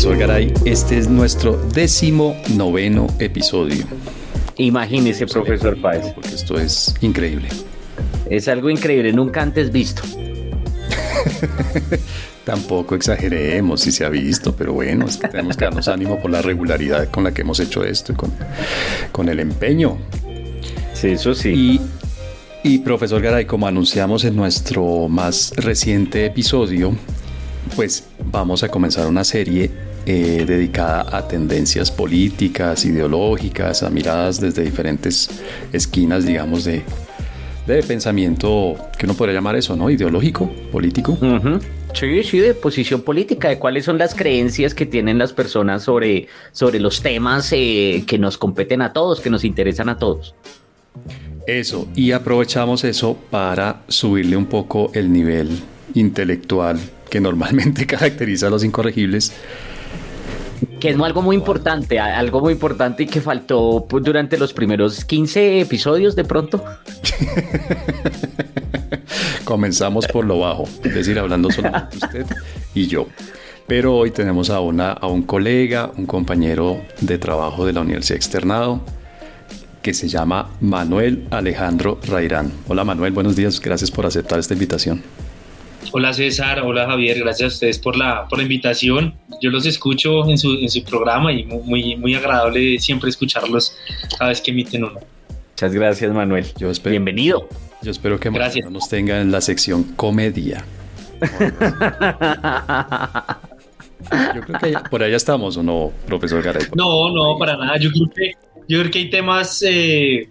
Profesor Garay, este es nuestro décimo noveno episodio. Imagínese, profesor Páez. Porque esto es increíble. Es algo increíble, nunca antes visto. Tampoco exageremos si se ha visto, pero bueno, es que tenemos que darnos ánimo por la regularidad con la que hemos hecho esto y con, con el empeño. Sí, eso sí. Y, y profesor Garay, como anunciamos en nuestro más reciente episodio, pues vamos a comenzar una serie eh, dedicada a tendencias políticas, ideológicas, a miradas desde diferentes esquinas, digamos, de, de pensamiento, que uno podría llamar eso, ¿no? Ideológico, político. Sí, sí, de posición política, de cuáles son las creencias que tienen las personas sobre, sobre los temas eh, que nos competen a todos, que nos interesan a todos. Eso, y aprovechamos eso para subirle un poco el nivel intelectual que normalmente caracteriza a los incorregibles. Que es algo muy importante, algo muy importante y que faltó pues, durante los primeros 15 episodios de pronto. Comenzamos por lo bajo, es decir, hablando solamente usted y yo. Pero hoy tenemos a, una, a un colega, un compañero de trabajo de la Universidad Externado, que se llama Manuel Alejandro Rairán. Hola Manuel, buenos días, gracias por aceptar esta invitación. Hola César, hola Javier, gracias a ustedes por la, por la invitación. Yo los escucho en su, en su programa y muy, muy agradable siempre escucharlos cada vez que emiten uno. Muchas gracias Manuel. Yo espero, Bienvenido. Yo espero que Manuel nos tenga en la sección comedia. Yo creo que por allá estamos, ¿o no, profesor Garay? No, no, para nada. Yo creo que, yo creo que hay temas, eh,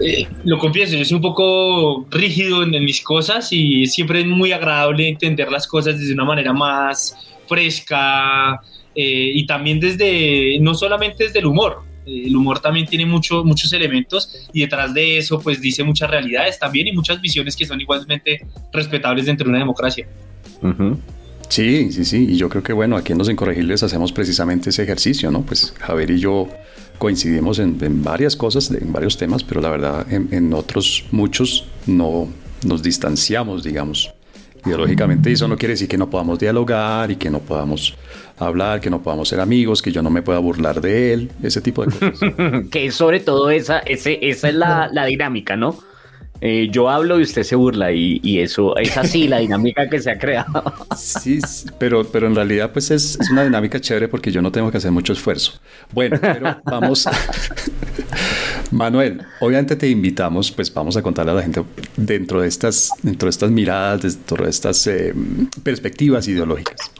eh, lo confieso, yo soy un poco rígido en, mis cosas y siempre es muy agradable entender las cosas desde una manera más fresca eh, y también desde, no solamente desde el humor, el humor también tiene mucho, muchos elementos y detrás de eso pues dice muchas realidades también y muchas visiones que son igualmente respetables dentro de una democracia. Sí, sí, sí, y yo creo que bueno, aquí en Los Incorregibles hacemos precisamente ese ejercicio, ¿no? Pues Javier y yo coincidimos en, varias cosas, en varios temas, pero la verdad en, otros muchos no nos distanciamos, digamos, ideológicamente. Eso no quiere decir que no podamos dialogar y que no podamos hablar, que no podamos ser amigos, que yo no me pueda burlar de él, ese tipo de cosas. que sobre todo esa, ese, esa es la, la dinámica, ¿no? Eh, yo hablo y usted se burla y, eso es así la dinámica que se ha creado. Sí, pero, pero en realidad pues es, una dinámica chévere porque yo no tengo que hacer mucho esfuerzo. Bueno, pero vamos. Manuel, obviamente te invitamos, pues vamos a contarle a la gente dentro de estas, dentro de estas miradas, dentro de estas eh, perspectivas ideológicas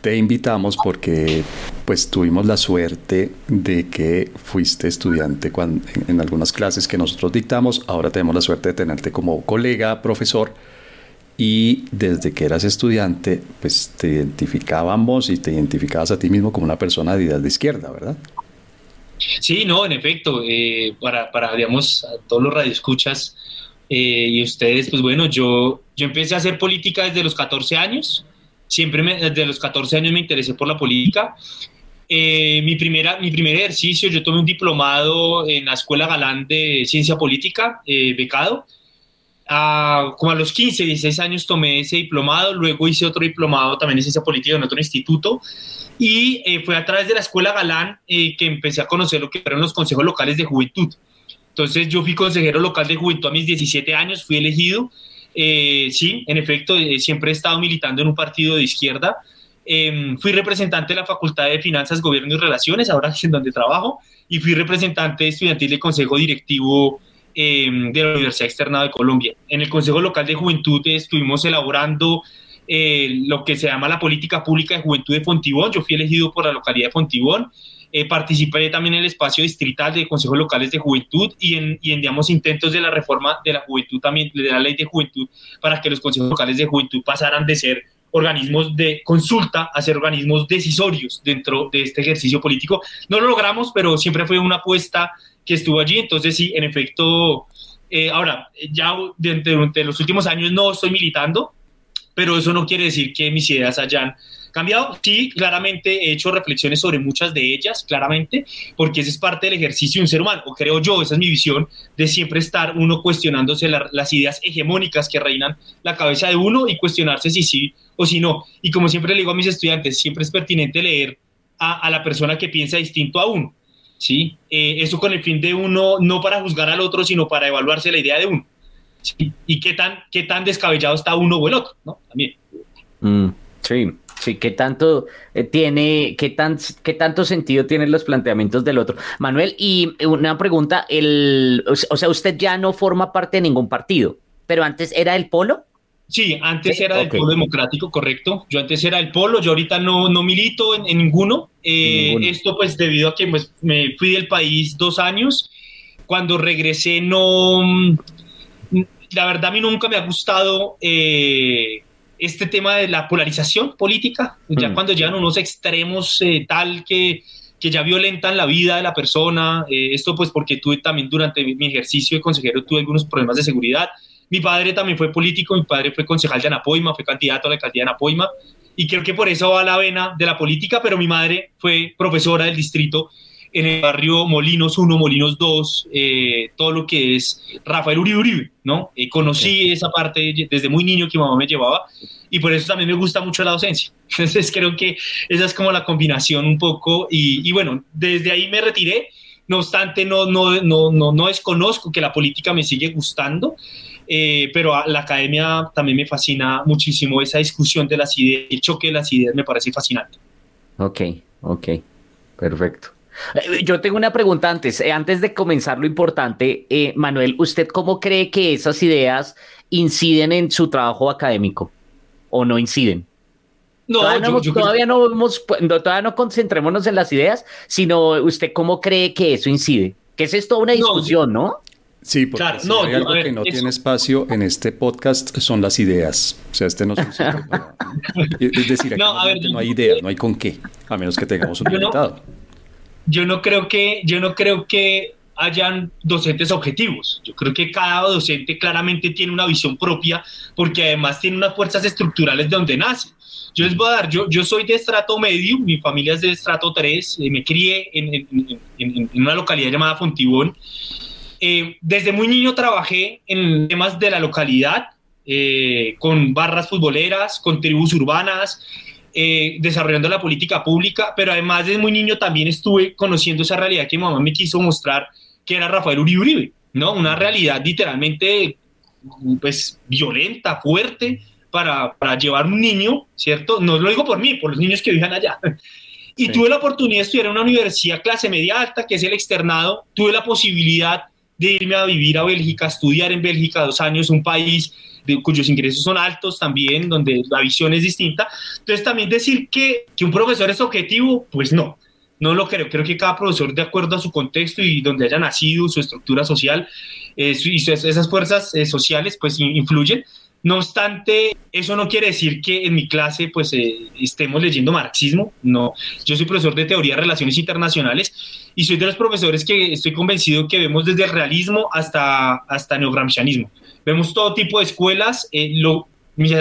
te invitamos porque pues tuvimos la suerte de que fuiste estudiante cuando, en, algunas clases que nosotros dictamos, ahora tenemos la suerte de tenerte como colega, profesor, y desde que eras estudiante, pues te identificábamos y te identificabas a ti mismo como una persona de ideas de izquierda, ¿verdad? Sí, no, en efecto, eh, para, para, digamos, todos los radioescuchas eh, y ustedes, pues bueno, yo, yo empecé a hacer política desde los 14 años, Siempre desde los 14 años me interesé por la política. Eh, mi, primera, mi primer ejercicio, yo tomé un diplomado en la Escuela Galán de Ciencia Política, eh, becado. Como a los 15, 16 años tomé ese diplomado, luego hice otro diplomado también en Ciencia Política en otro instituto. Y eh, fue a través de la Escuela Galán que empecé a conocer lo que eran los consejos locales de juventud. Entonces yo fui consejero local de juventud a mis 17 años, fui elegido eh, sí, en efecto, eh, siempre he estado militando en un partido de izquierda. Em, fui representante de la Facultad de Finanzas, Gobierno y Relaciones, ahora es en donde trabajo, y fui representante estudiantil del Consejo Directivo em, de la Universidad Externa de Colombia. En el Consejo Local de Juventud estuvimos elaborando eh, lo que se llama la política pública de juventud de Fontibón. Yo fui elegido por la localidad de Fontibón eh, participé también en el espacio distrital de consejos locales de juventud y en, y intentos de la reforma de la juventud también, de la ley de juventud, para que los consejos locales de juventud pasaran de ser organismos de consulta a ser organismos decisorios dentro de este ejercicio político. No lo logramos, pero siempre fue una apuesta que estuvo allí. Entonces, sí, en efecto, eh, ahora, ya los últimos años no estoy militando, pero eso no quiere decir que mis ideas hayan ¿Cambiado? Sí, claramente he hecho reflexiones sobre muchas de ellas, claramente, porque ese es parte del ejercicio de un ser humano, o creo yo, esa es mi visión, de siempre estar uno cuestionándose las ideas hegemónicas que reinan la cabeza de uno y cuestionarse si sí o si no. Y como siempre le digo a mis estudiantes, siempre es pertinente leer a, la persona que piensa distinto a uno. ¿sí? Eh, eso con el fin de uno, no para juzgar al otro, sino para evaluarse la idea de uno. Y qué tan, qué tan descabellado está uno o el otro, ¿no? También. Mm, sí. Sí, ¿qué tanto eh, tiene, qué, tan, qué tanto sentido tienen los planteamientos del otro? Manuel, y una pregunta, el, o sea, usted ya no forma parte de ningún partido, pero antes era el Polo. Sí, antes era del Polo Democrático, correcto. Yo antes era el Polo, yo ahorita no, no milito en, ninguno. Eh, esto pues debido a que pues, me fui del país dos años. Cuando regresé no... La verdad a mí nunca me ha gustado eh, este tema de la polarización política, ya mm. cuando llegan unos extremos eh, tal que, que ya violentan la vida de la persona, eh, esto pues porque tuve también durante mi, ejercicio de consejero tuve algunos problemas de seguridad, mi padre también fue político, mi padre fue concejal de Anapoima, fue candidato a la alcaldía de Anapoima, y creo que por eso va la vena de la política, pero mi madre fue profesora del distrito en el barrio Molinos 1, Molinos 2, eh, todo lo que es Rafael Uribe Uribe, ¿no? Eh, conocí esa parte desde muy niño que mi mamá me llevaba y por eso también me gusta mucho la docencia. Entonces creo que esa es como la combinación un poco y, bueno, desde ahí me retiré, no obstante no, no, no, no, no desconozco que la política me sigue gustando. Eh, pero la academia también me fascina muchísimo esa discusión de las ideas, el choque de las ideas me parece fascinante. Ok, ok, perfecto. Eh, yo tengo una pregunta antes, eh, antes de comenzar lo importante, eh, Manuel, ¿usted cómo cree que esas ideas inciden en su trabajo académico o no inciden? No, todavía, no, vamos, todavía no concentrémonos en las ideas, sino usted cómo cree que eso incide. Que es esto una discusión, ¿no? Sí, porque claro, no, hay algo que no tiene espacio en este podcast son las ideas. O sea, este no es Es decir, aquí no, no hay ideas, no hay con qué, a menos que tengamos un invitado yo no creo que, yo no creo que hayan docentes objetivos. Yo creo que cada docente claramente tiene una visión propia porque además tiene unas fuerzas estructurales de donde nace. Yo les voy a dar, yo, yo soy de estrato medio, mi familia es de estrato 3, eh, me crié en, en, una localidad llamada Fontibón. Eh, desde muy niño trabajé en temas de la localidad, eh, con barras futboleras, con tribus urbanas, eh, desarrollando la política pública, pero además desde muy niño también estuve conociendo esa realidad que mi mamá me quiso mostrar, que era Rafael Uribe Uribe, ¿no? Una realidad literalmente, pues, violenta, fuerte, para, para llevar un niño, ¿cierto? No lo digo por mí, por los niños que viven allá. Y tuve la oportunidad de estudiar en una universidad clase media alta, que es el externado. Tuve la posibilidad de irme a vivir a Bélgica, estudiar en Bélgica dos años, un país cuyos ingresos son altos también, donde la visión es distinta. Entonces también decir que, que un profesor es objetivo, pues no, no lo creo. Creo que cada profesor, de acuerdo a su contexto y donde haya nacido, su estructura social eh, y esas fuerzas eh, sociales, pues influyen. No obstante, eso no quiere decir que en mi clase pues eh, estemos leyendo marxismo. No, yo soy profesor de teoría de relaciones internacionales y soy de los profesores que estoy convencido que vemos desde el realismo hasta, hasta neogramscianismo. Vemos todo tipo de escuelas. Eh, lo,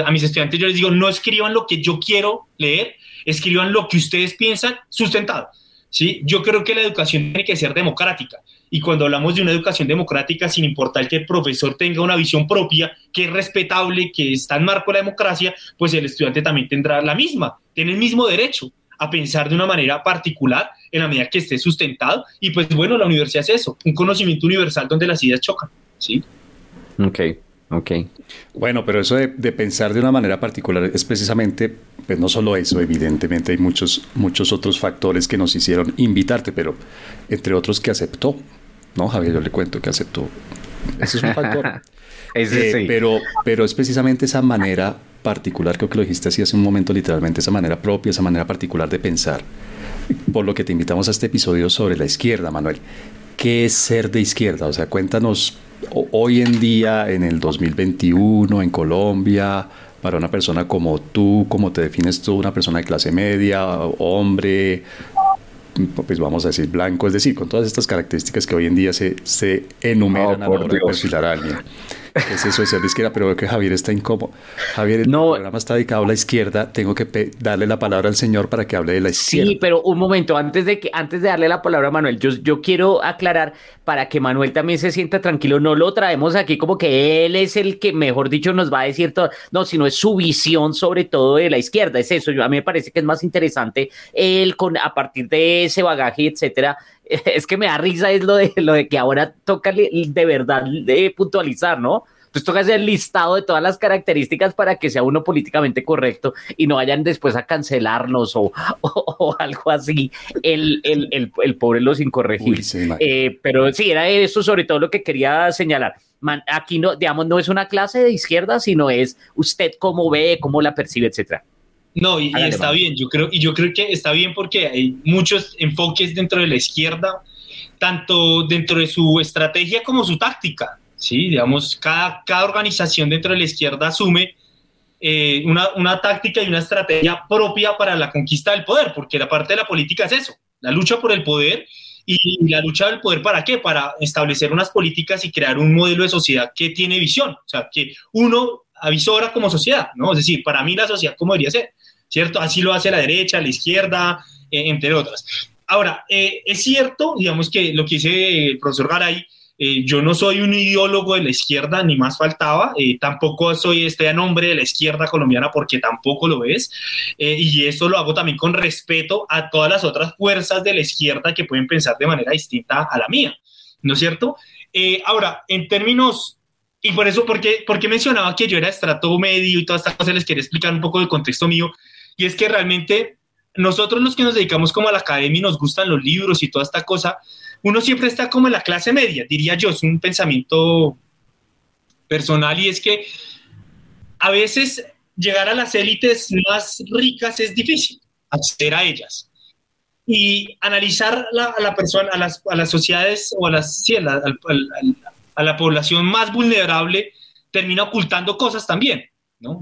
a mis estudiantes yo les digo, no escriban lo que yo quiero leer, escriban lo que ustedes piensan sustentado. ¿sí? Yo creo que la educación tiene que ser democrática. Y cuando hablamos de una educación democrática, sin importar que el profesor tenga una visión propia, que es respetable, que está en marco de la democracia, pues el estudiante también tendrá la misma, tiene el mismo derecho a pensar de una manera particular en la medida que esté sustentado. Y pues bueno, la universidad es eso, un conocimiento universal donde las ideas chocan. ¿sí? Ok, ok. Bueno, pero eso de, pensar de una manera particular es precisamente, pues no solo eso, evidentemente hay muchos, muchos otros factores que nos hicieron invitarte, pero entre otros que aceptó, ¿no, Javier? Yo le cuento que aceptó. Ese es un factor. Eh, pero, pero es precisamente esa manera particular, creo que lo dijiste así hace un momento literalmente, esa manera propia, esa manera particular de pensar, por lo que te invitamos a este episodio sobre la izquierda, Manuel. ¿Qué es ser de izquierda? O sea, cuéntanos hoy en día, en el 2021, en Colombia, para una persona como tú, como te defines tú, una persona de clase media, hombre, pues vamos a decir blanco, es decir, con todas estas características que hoy en día se, se enumeran a la hora de perfilar a alguien. ¿Qué es eso de ser de izquierda? Pero veo que Javier está incómodo. Javier, el programa está dedicado a la izquierda. Tengo que darle la palabra al señor para que hable de la izquierda. Sí, pero un momento, antes de que, antes de darle la palabra a Manuel, yo, yo quiero aclarar para que Manuel también se sienta tranquilo. No lo traemos aquí como que él es el que, mejor dicho, nos va a decir todo. No, sino es su visión sobre todo de la izquierda. Es eso. Yo, a mí me parece que es más interesante él con, a partir de ese bagaje, etcétera, es que me da risa es lo de, lo de que ahora toca de verdad de puntualizar, ¿no? Entonces toca hacer el listado de todas las características para que sea uno políticamente correcto y no vayan después a cancelarnos o, o, algo así, el, el, el, el, pobre los incorregibles. Eh, pero sí, era eso sobre todo lo que quería señalar. aquí no, digamos, no es una clase de izquierda, sino es usted cómo ve, cómo la percibe, etcétera. No, y, está bien, yo creo, y yo creo que está bien porque hay muchos enfoques dentro de la izquierda, tanto dentro de su estrategia como su táctica. ¿sí? Digamos, cada, cada organización dentro de la izquierda asume eh, una, una, táctica y una estrategia propia para la conquista del poder, porque la parte de la política es eso, la lucha por el poder y la lucha del poder para qué? Para establecer unas políticas y crear un modelo de sociedad que tiene visión, o sea, que uno avisora como sociedad, ¿no? Es decir, para mí la sociedad como debería ser. ¿Cierto? Así lo hace la derecha, la izquierda, eh, entre otras. Ahora, eh, es cierto, digamos que lo que dice el profesor Garay, eh, yo no soy un ideólogo de la izquierda, ni más faltaba, tampoco soy este a nombre de la izquierda colombiana porque tampoco lo es, y eso lo hago también con respeto a todas las otras fuerzas de la izquierda que pueden pensar de manera distinta a la mía, ¿no es cierto? ahora, en términos y por eso, porque, porque mencionaba que yo era estrato medio y todas estas cosas, les quería explicar un poco del contexto mío. Y es que realmente nosotros los que nos dedicamos como a la academia y nos gustan los libros y toda esta cosa, uno siempre está como en la clase media, diría yo, es un pensamiento personal y es que a veces llegar a las élites más ricas es difícil, acceder a ellas. Y analizar a la persona, a las, a las sociedades o a, las, sí, a, la, a la población más vulnerable termina ocultando cosas también.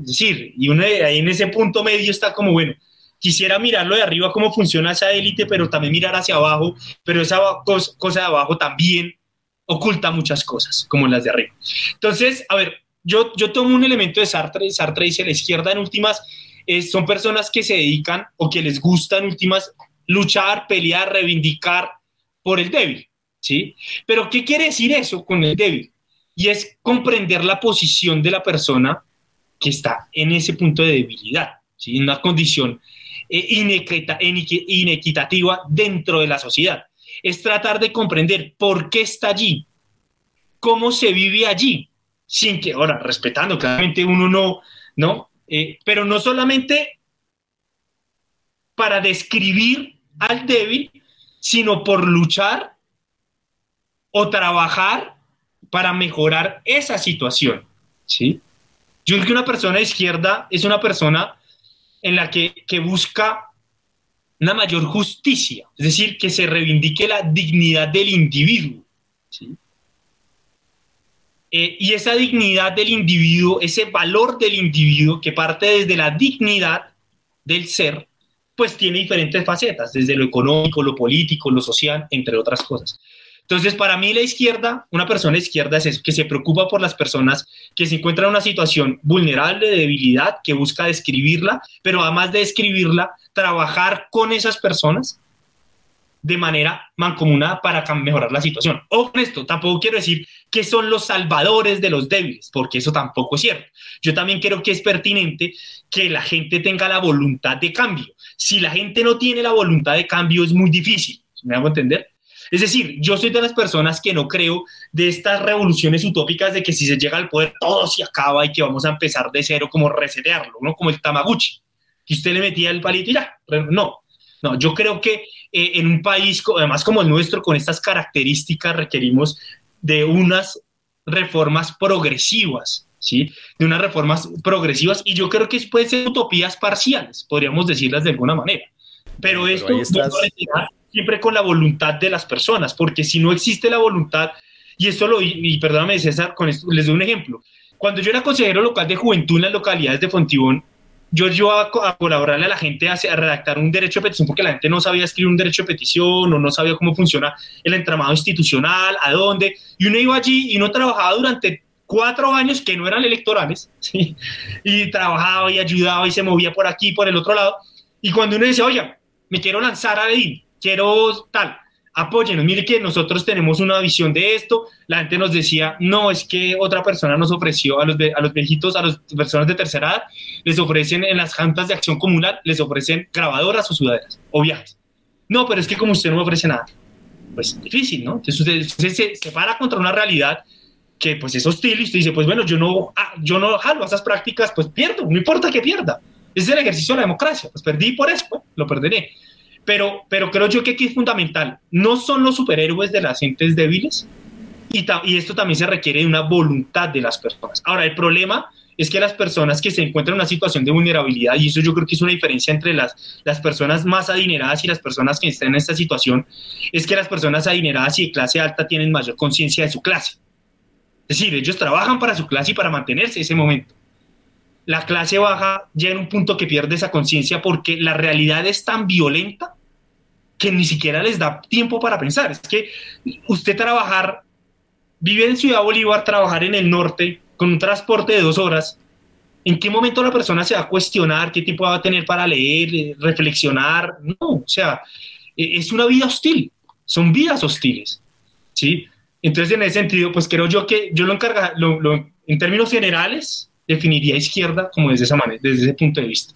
Es decir, y ahí en ese punto medio está como, bueno, quisiera mirarlo de arriba cómo funciona esa élite, pero también mirar hacia abajo, pero esa cosa de abajo también oculta muchas cosas, como las de arriba. Entonces, a ver, yo, yo tomo un elemento de Sartre, Sartre dice, la izquierda en últimas eh, son personas que se dedican o que les gusta en últimas luchar, pelear, reivindicar por el débil, ¿sí? Pero ¿qué quiere decir eso con el débil? Y es comprender la posición de la persona que está en ese punto de debilidad, ¿sí? en una condición eh, inequitativa dentro de la sociedad. Es tratar de comprender por qué está allí, cómo se vive allí, sin que, ahora, respetando, claramente uno no, ¿no? Eh, pero no solamente para describir al débil, sino por luchar o trabajar para mejorar esa situación, ¿sí? Yo creo que una persona de izquierda es una persona en la que, busca una mayor justicia, es decir, que se reivindique la dignidad del individuo. Eh, y esa dignidad del individuo, ese valor del individuo que parte desde la dignidad del ser, pues tiene diferentes facetas, desde lo económico, lo político, lo social, entre otras cosas. Entonces, para mí la izquierda, una persona izquierda es eso, que se preocupa por las personas que se encuentran en una situación vulnerable, de debilidad, que busca describirla, pero además de describirla, trabajar con esas personas de manera mancomunada para mejorar la situación. Ojo con esto, tampoco quiero decir que son los salvadores de los débiles, porque eso tampoco es cierto. Yo también creo que es pertinente que la gente tenga la voluntad de cambio. Si la gente no tiene la voluntad de cambio, es muy difícil. ¿Me hago entender? Es decir, yo soy de las personas que no creo de estas revoluciones utópicas de que si se llega al poder todo se acaba y que vamos a empezar de cero, como resetearlo, ¿no? Como el Tamaguchi, que usted le metía el palito y ya. No, no, yo creo que eh, en un país, además como el nuestro, con estas características, requerimos de unas reformas progresivas, ¿sí? De unas reformas progresivas y yo creo que pueden ser utopías parciales, podríamos decirlas de alguna manera. Pero, esto siempre con la voluntad de las personas, porque si no existe la voluntad, y esto lo, y perdóname César, con esto les doy un ejemplo. Cuando yo era consejero local de juventud en las localidades de Fontibón, yo iba a, colaborarle a la gente a, redactar un derecho de petición porque la gente no sabía escribir un derecho de petición o no sabía cómo funciona el entramado institucional, a dónde, y uno iba allí y uno trabajaba durante cuatro años que no eran electorales, y trabajaba y ayudaba y se movía por aquí, por el otro lado. Y cuando uno dice, oye, me quiero lanzar a EDIN, quiero tal, apóyenos, mire que nosotros tenemos una visión de esto, la gente nos decía, no, es que otra persona nos ofreció a los, a los viejitos, a las personas de tercera edad, les ofrecen en las jantas de acción comunal, les ofrecen grabadoras o sudaderas o viajes. No, pero es que como usted no me ofrece nada, pues difícil, ¿no? Entonces usted, se, se, para contra una realidad que pues es hostil y usted dice, pues bueno, yo no, ah, yo no jalo esas prácticas, pues pierdo, no importa que pierda. Es el ejercicio de la democracia, pues perdí por eso, pues, lo perderé. Pero, pero creo yo que aquí es fundamental, no son los superhéroes de las gentes débiles y, y esto también se requiere de una voluntad de las personas. Ahora, el problema es que las personas que se encuentran en una situación de vulnerabilidad, y eso yo creo que es una diferencia entre las, las personas más adineradas y las personas que están en esta situación, es que las personas adineradas y de clase alta tienen mayor conciencia de su clase. Es decir, ellos trabajan para su clase y para mantenerse en ese momento. La clase baja ya en un punto que pierde esa conciencia porque la realidad es tan violenta que ni siquiera les da tiempo para pensar. Es que usted trabajar, vive en Ciudad Bolívar, trabajar en el norte, con un transporte de dos horas, ¿en qué momento la persona se va a cuestionar qué tiempo va a tener para leer, reflexionar? No, o sea, e, es una vida hostil, son vidas hostiles, ¿sí? Entonces, en ese sentido, pues creo yo que yo lo encarga, en términos generales, definiría izquierda como desde esa manera, desde ese punto de vista.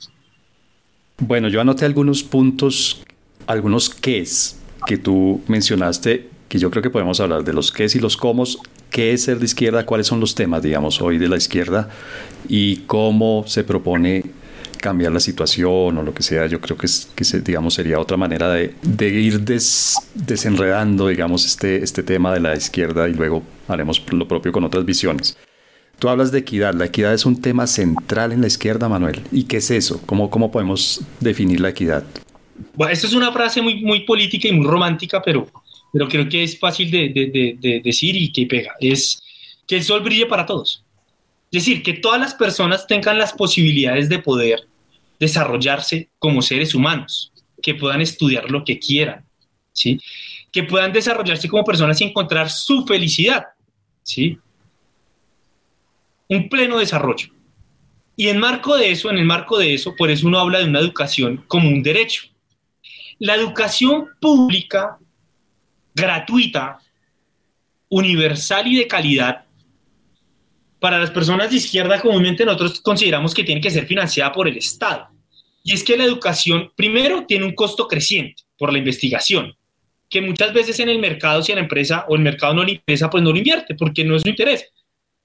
Bueno, yo anoté algunos puntos, algunos qués que tú mencionaste, que yo creo que podemos hablar de los qués y los cómo qué es ser de izquierda, cuáles son los temas, digamos, hoy de la izquierda y cómo se propone cambiar la situación o lo que sea, yo creo que, es, que digamos, sería otra manera de, ir desenredando, digamos, este, este tema de la izquierda y luego haremos lo propio con otras visiones. Tú hablas de equidad. La equidad es un tema central en la izquierda, Manuel. ¿Y qué es eso? ¿Cómo, cómo podemos definir la equidad? Bueno, esta es una frase muy, muy política y muy romántica, pero pero creo que es fácil de, decir y que pega, es que el sol brille para todos. Es decir, que todas las personas tengan las posibilidades de poder desarrollarse como seres humanos, que puedan estudiar lo que quieran, ¿sí? que puedan desarrollarse como personas y encontrar su felicidad, ¿sí? Un pleno desarrollo. Y en marco de eso, en el marco de eso, por eso uno habla de una educación como un derecho. La educación pública gratuita, universal y de calidad, para las personas de izquierda comúnmente nosotros consideramos que tiene que ser financiada por el Estado. Y es que la educación, primero, tiene un costo creciente por la investigación, que muchas veces en el mercado, si a la empresa o el mercado no le interesa, pues no lo invierte, porque no es su interés.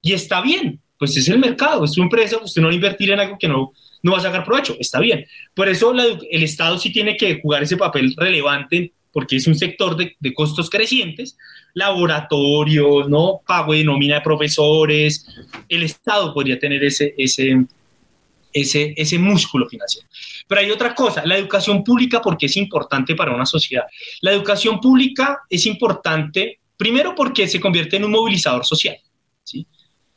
Y está bien, pues es el mercado, es su empresa, usted no va a invertir en algo que no, no va a sacar provecho, está bien. Por eso el Estado sí tiene que jugar ese papel relevante porque es un sector de, de, costos crecientes, laboratorios, ¿no? pago de nómina de profesores, el Estado podría tener ese, ese, ese, ese músculo financiero. Pero hay otra cosa, la educación pública, porque es importante para una sociedad. La educación pública es importante, primero porque se convierte en un movilizador social, ¿sí?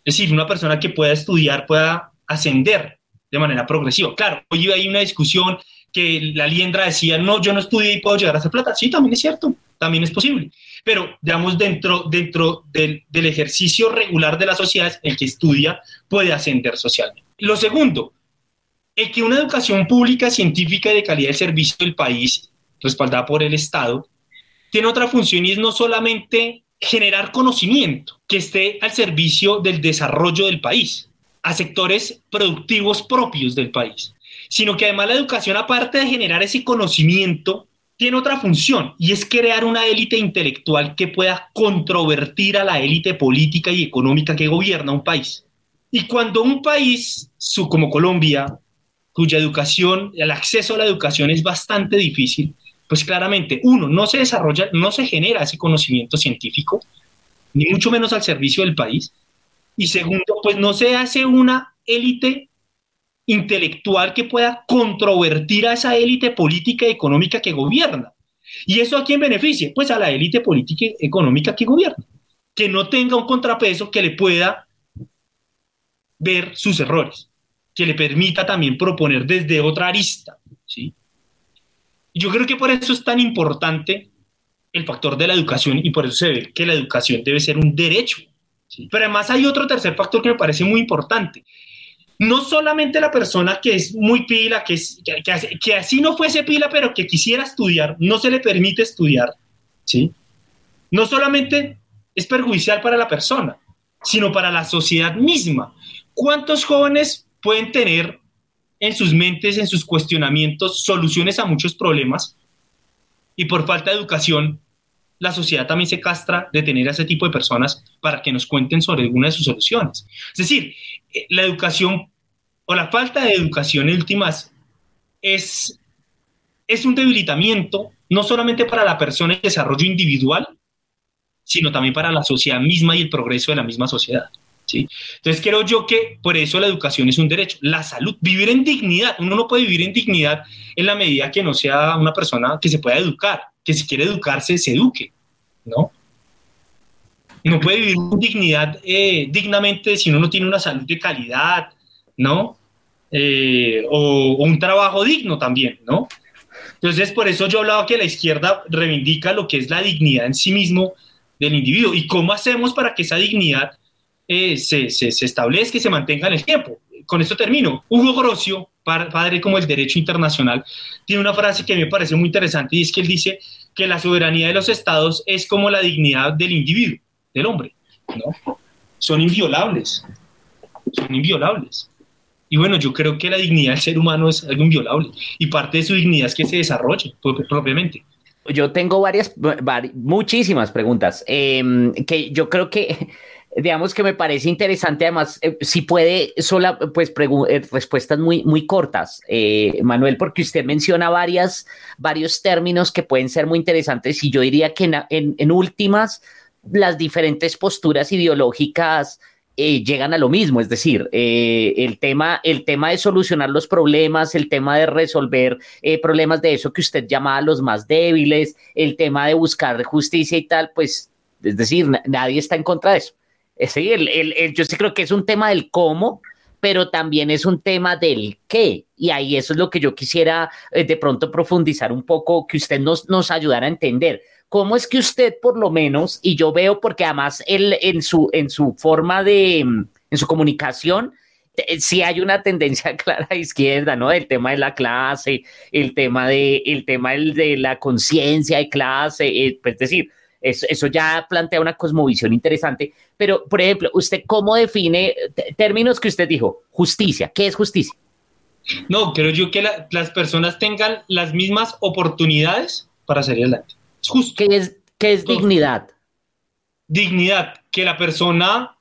Es decir, una persona que pueda estudiar, pueda ascender de manera progresiva. Claro, hoy hay una discusión que la liendra decía, no, yo no estudié y puedo llegar a hacer plata. Sí, también es cierto, también es posible. Pero, digamos, dentro, dentro del, del ejercicio regular de la sociedad, el que estudia puede ascender socialmente. Lo segundo, el que una educación pública, científica y de calidad del servicio del país, respaldada por el Estado, tiene otra función y es no solamente generar conocimiento que esté al servicio del desarrollo del país, a sectores productivos propios del país, sino que además la educación, aparte de generar ese conocimiento, tiene otra función y es crear una élite intelectual que pueda controvertir a la élite política y económica que gobierna un país. Y cuando un país, como Colombia, cuya educación, el acceso a la educación es bastante difícil, pues claramente, uno, no se desarrolla, no se genera ese conocimiento científico, ni mucho menos al servicio del país. Y segundo, pues no se hace una élite intelectual que pueda controvertir a esa élite política y económica que gobierna. ¿Y eso a quién beneficia? Pues a la élite política y económica que gobierna, que no tenga un contrapeso que le pueda ver sus errores, que le permita también proponer desde otra arista. ¿sí? Yo creo que por eso es tan importante el factor de la educación y por eso se ve que la educación debe ser un derecho Pero además hay otro tercer factor que me parece muy importante. No solamente la persona que es muy pila, que, es, que, así no fuese pila, pero que quisiera estudiar, no se le permite estudiar, ¿sí? No solamente es perjudicial para la persona, sino para la sociedad misma. ¿Cuántos jóvenes pueden tener en sus mentes, en sus cuestionamientos, soluciones a muchos problemas y por falta de educación la sociedad también se castra de tener a ese tipo de personas para que nos cuenten sobre alguna de sus soluciones. Es decir, eh, la educación o la falta de educación en últimas es, es un debilitamiento no solamente para la persona en desarrollo individual, sino también para la sociedad misma y el progreso de la misma sociedad. ¿sí? Entonces creo yo que por eso la educación es un derecho. La salud, vivir en dignidad. Uno no puede vivir en dignidad en la medida que no sea una persona que se pueda educar, que si quiere educarse, se eduque. ¿No? No puede vivir con dignidad, eh, dignamente si uno no tiene una salud de calidad, ¿no? Eh, o, un trabajo digno también, ¿no? Entonces, por eso yo hablaba que la izquierda reivindica lo que es la dignidad en sí mismo del individuo y cómo hacemos para que esa dignidad eh, se, se, se, establezca y se mantenga en el tiempo. Con esto termino. Hugo Grocio, padre como el derecho internacional, tiene una frase que me parece muy interesante y es que él dice que la soberanía de los estados es como la dignidad del individuo, del hombre, ¿no? Son inviolables, son inviolables. Y bueno, yo creo que la dignidad del ser humano es algo inviolable y parte de su dignidad es que se desarrolle propiamente. Yo tengo varias, muchísimas preguntas em, que yo creo que digamos que me parece interesante, además, eh, si puede, sola, pues eh, respuestas muy, muy cortas, eh, Manuel, porque usted menciona varias, varios términos que pueden ser muy interesantes y yo diría que en, últimas, las diferentes posturas ideológicas llegan a lo mismo, es decir, el, tema, el tema de solucionar los problemas, el tema de resolver problemas de eso que usted llama a los más débiles, el tema de buscar justicia y tal, pues, es decir, nadie está en contra de eso. Eh, sí, el, yo sí creo que es un tema del cómo, pero también es un tema del qué. Y ahí eso es lo que yo quisiera eh, de pronto profundizar un poco, que usted nos, nos ayudara a entender. ¿Cómo es que usted, por lo menos, y yo veo, porque además él en su, en su forma de, en su comunicación, eh, sí hay una tendencia clara a izquierda, ¿no? El tema de la clase, el tema de, el tema de la conciencia de clase, pues, es decir, eso, ya plantea una cosmovisión interesante. Pero, por ejemplo, ¿usted cómo define términos que usted dijo? Justicia. ¿Qué es justicia? No, creo yo que las personas tengan las mismas oportunidades para salir adelante. Es justo. ¿Qué es, qué es dignidad? Dignidad, que la persona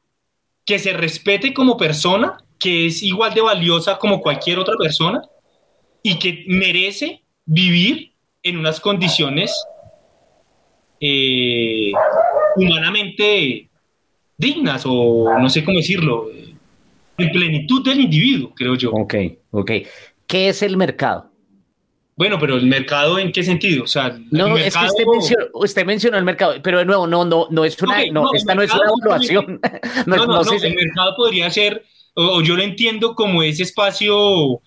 que se respete como persona, que es igual de valiosa como cualquier otra persona y que merece vivir en unas condiciones eh, humanamente dignas o no sé cómo decirlo, en plenitud del individuo, creo yo. Ok, ok. ¿Qué es el mercado? Bueno, pero el mercado en qué sentido? O sea, no, es que usted mencionó, el mercado, pero de nuevo, no, no, no es una, no, esta no es una evaluación. no, no, no, el mercado podría ser, o, yo lo entiendo como ese espacio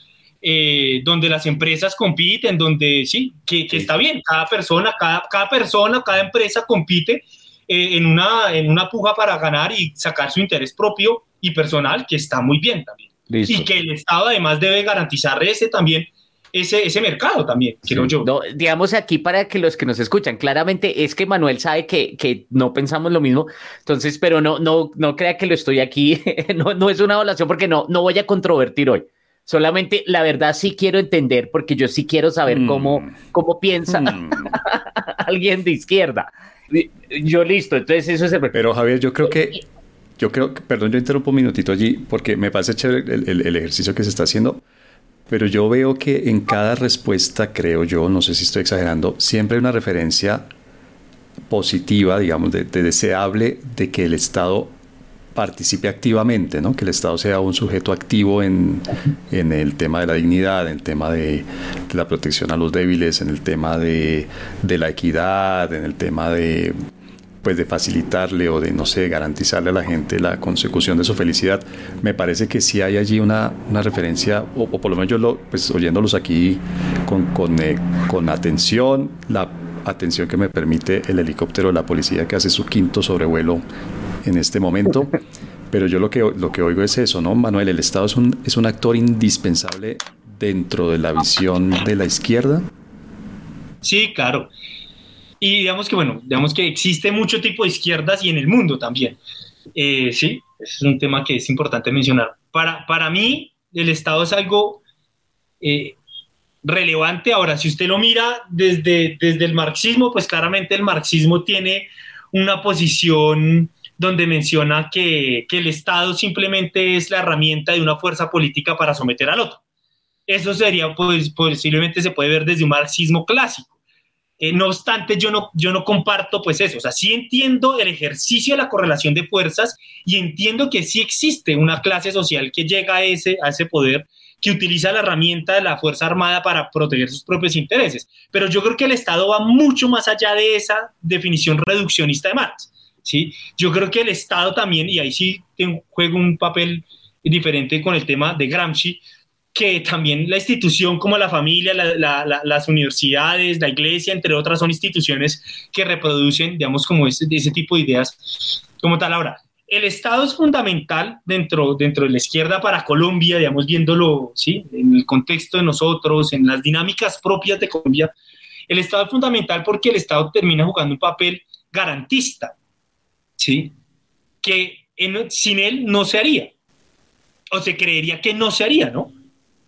eh, donde las empresas compiten, donde sí, que, está bien, cada persona, cada, cada persona, cada empresa compite eh, en, una, en una puja para ganar y sacar su interés propio y personal, que está muy bien también. Y que el Estado además debe garantizar ese también. Ese, ese mercado también, creo yo. No, digamos aquí para que los que nos escuchan, claramente es que Manuel sabe que, que no pensamos lo mismo, entonces, pero no, no, no crea que lo estoy aquí, no, no es una evaluación porque no, no voy a controvertir hoy. Solamente la verdad sí quiero entender, porque yo sí quiero saber cómo, mm. cómo piensa mm. alguien de izquierda. Yo listo, entonces eso es el... Pero Javier, yo creo que, yo creo que, perdón, yo interrumpo un minutito allí, porque me parece chévere el, el ejercicio que se está haciendo, pero yo veo que en cada respuesta, creo yo, no sé si estoy exagerando, siempre hay una referencia positiva, digamos, de, de, deseable de que el Estado participe activamente, ¿no? que el Estado sea un sujeto activo en, en el tema de la dignidad, en el tema de, la protección a los débiles, en el tema de, de, la equidad, en el tema de pues de facilitarle o de no sé garantizarle a la gente la consecución de su felicidad me parece que sí hay allí una, una referencia o, por lo menos yo lo pues oyéndolos aquí con, con, eh, con atención la atención que me permite el helicóptero de la policía que hace su quinto sobrevuelo en este momento, pero yo lo que, lo que oigo es eso, ¿no, Manuel? El Estado es un, es un actor indispensable dentro de la visión de la izquierda. Sí, claro. Y digamos que, bueno, digamos que existe mucho tipo de izquierdas y en el mundo también. Eh, sí, es un tema que es importante mencionar. Para, para mí, el Estado es algo eh, relevante. Ahora, si usted lo mira desde, desde el marxismo, pues claramente el marxismo tiene una posición donde menciona que, que, el Estado simplemente es la herramienta de una fuerza política para someter al otro. Eso sería, pues, posiblemente se puede ver desde un marxismo clásico. Eh, no obstante, yo no, yo no comparto pues eso. O sea, sí entiendo el ejercicio de la correlación de fuerzas y entiendo que sí existe una clase social que llega a ese, a ese poder que utiliza la herramienta de la Fuerza Armada para proteger sus propios intereses. Pero yo creo que el Estado va mucho más allá de esa definición reduccionista de Marx. ¿Sí? Yo creo que el Estado también, y ahí sí juega un papel diferente con el tema de Gramsci, que también la institución como la familia, las universidades, la iglesia, entre otras, son instituciones que reproducen, digamos, como ese, ese tipo de ideas como tal. Ahora, el Estado es fundamental dentro, dentro de la izquierda para Colombia, digamos, viéndolo ¿sí? en el contexto de nosotros, en las dinámicas propias de Colombia. El Estado es fundamental porque el Estado termina jugando un papel garantista, ¿sí? que sin él no se haría, o se creería que no se haría, ¿no?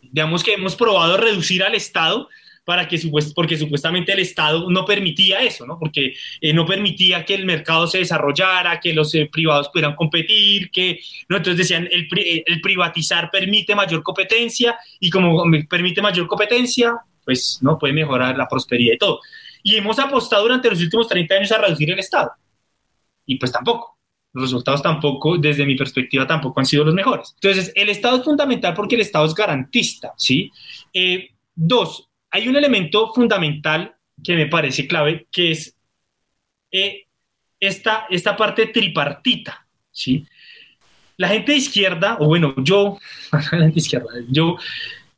digamos que hemos probado reducir al Estado para que porque supuestamente el Estado no permitía eso, ¿no? Porque eh, no permitía que el mercado se desarrollara, que los eh, privados pudieran competir, que, ¿no? Entonces decían, el, eh, el, privatizar permite mayor competencia y como permite mayor competencia, pues, ¿no? Puede mejorar la prosperidad y todo. Y hemos apostado durante los últimos 30 años a reducir el Estado. Y pues tampoco los resultados tampoco, desde mi perspectiva, tampoco han sido los mejores. Entonces, el Estado es fundamental porque el Estado es garantista, ¿sí? Eh, dos, hay un elemento fundamental que me parece clave, que es eh, esta, esta parte tripartita, ¿sí? La gente de izquierda, o bueno, yo, la gente de izquierda, yo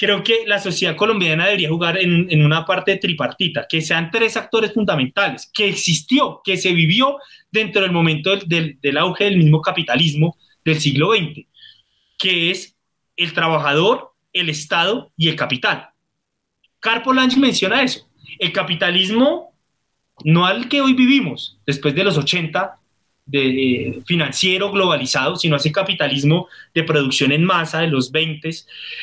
creo que la sociedad colombiana debería jugar en, una parte tripartita, que sean tres actores fundamentales, que existió, que se vivió dentro del momento del, auge del mismo capitalismo del siglo XX, que es el trabajador, el Estado y el capital. Carpo Lange menciona eso. El capitalismo, no al que hoy vivimos, después de los 80, de, financiero globalizado, sino ese capitalismo de producción en masa de los 20.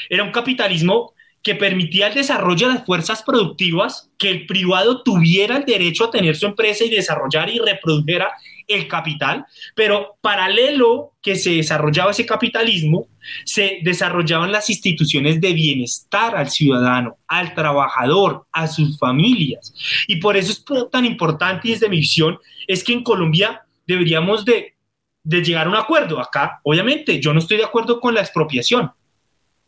Era un capitalismo que permitía el desarrollo de las fuerzas productivas, que el privado tuviera el derecho a tener su empresa y desarrollar y reprodujera el capital, pero paralelo que se desarrollaba ese capitalismo, se desarrollaban las instituciones de bienestar al ciudadano, al trabajador, a sus familias. Y por eso es tan importante y desde mi visión, es que en Colombia deberíamos de, llegar a un acuerdo. Acá, obviamente, yo no estoy de acuerdo con la expropiación.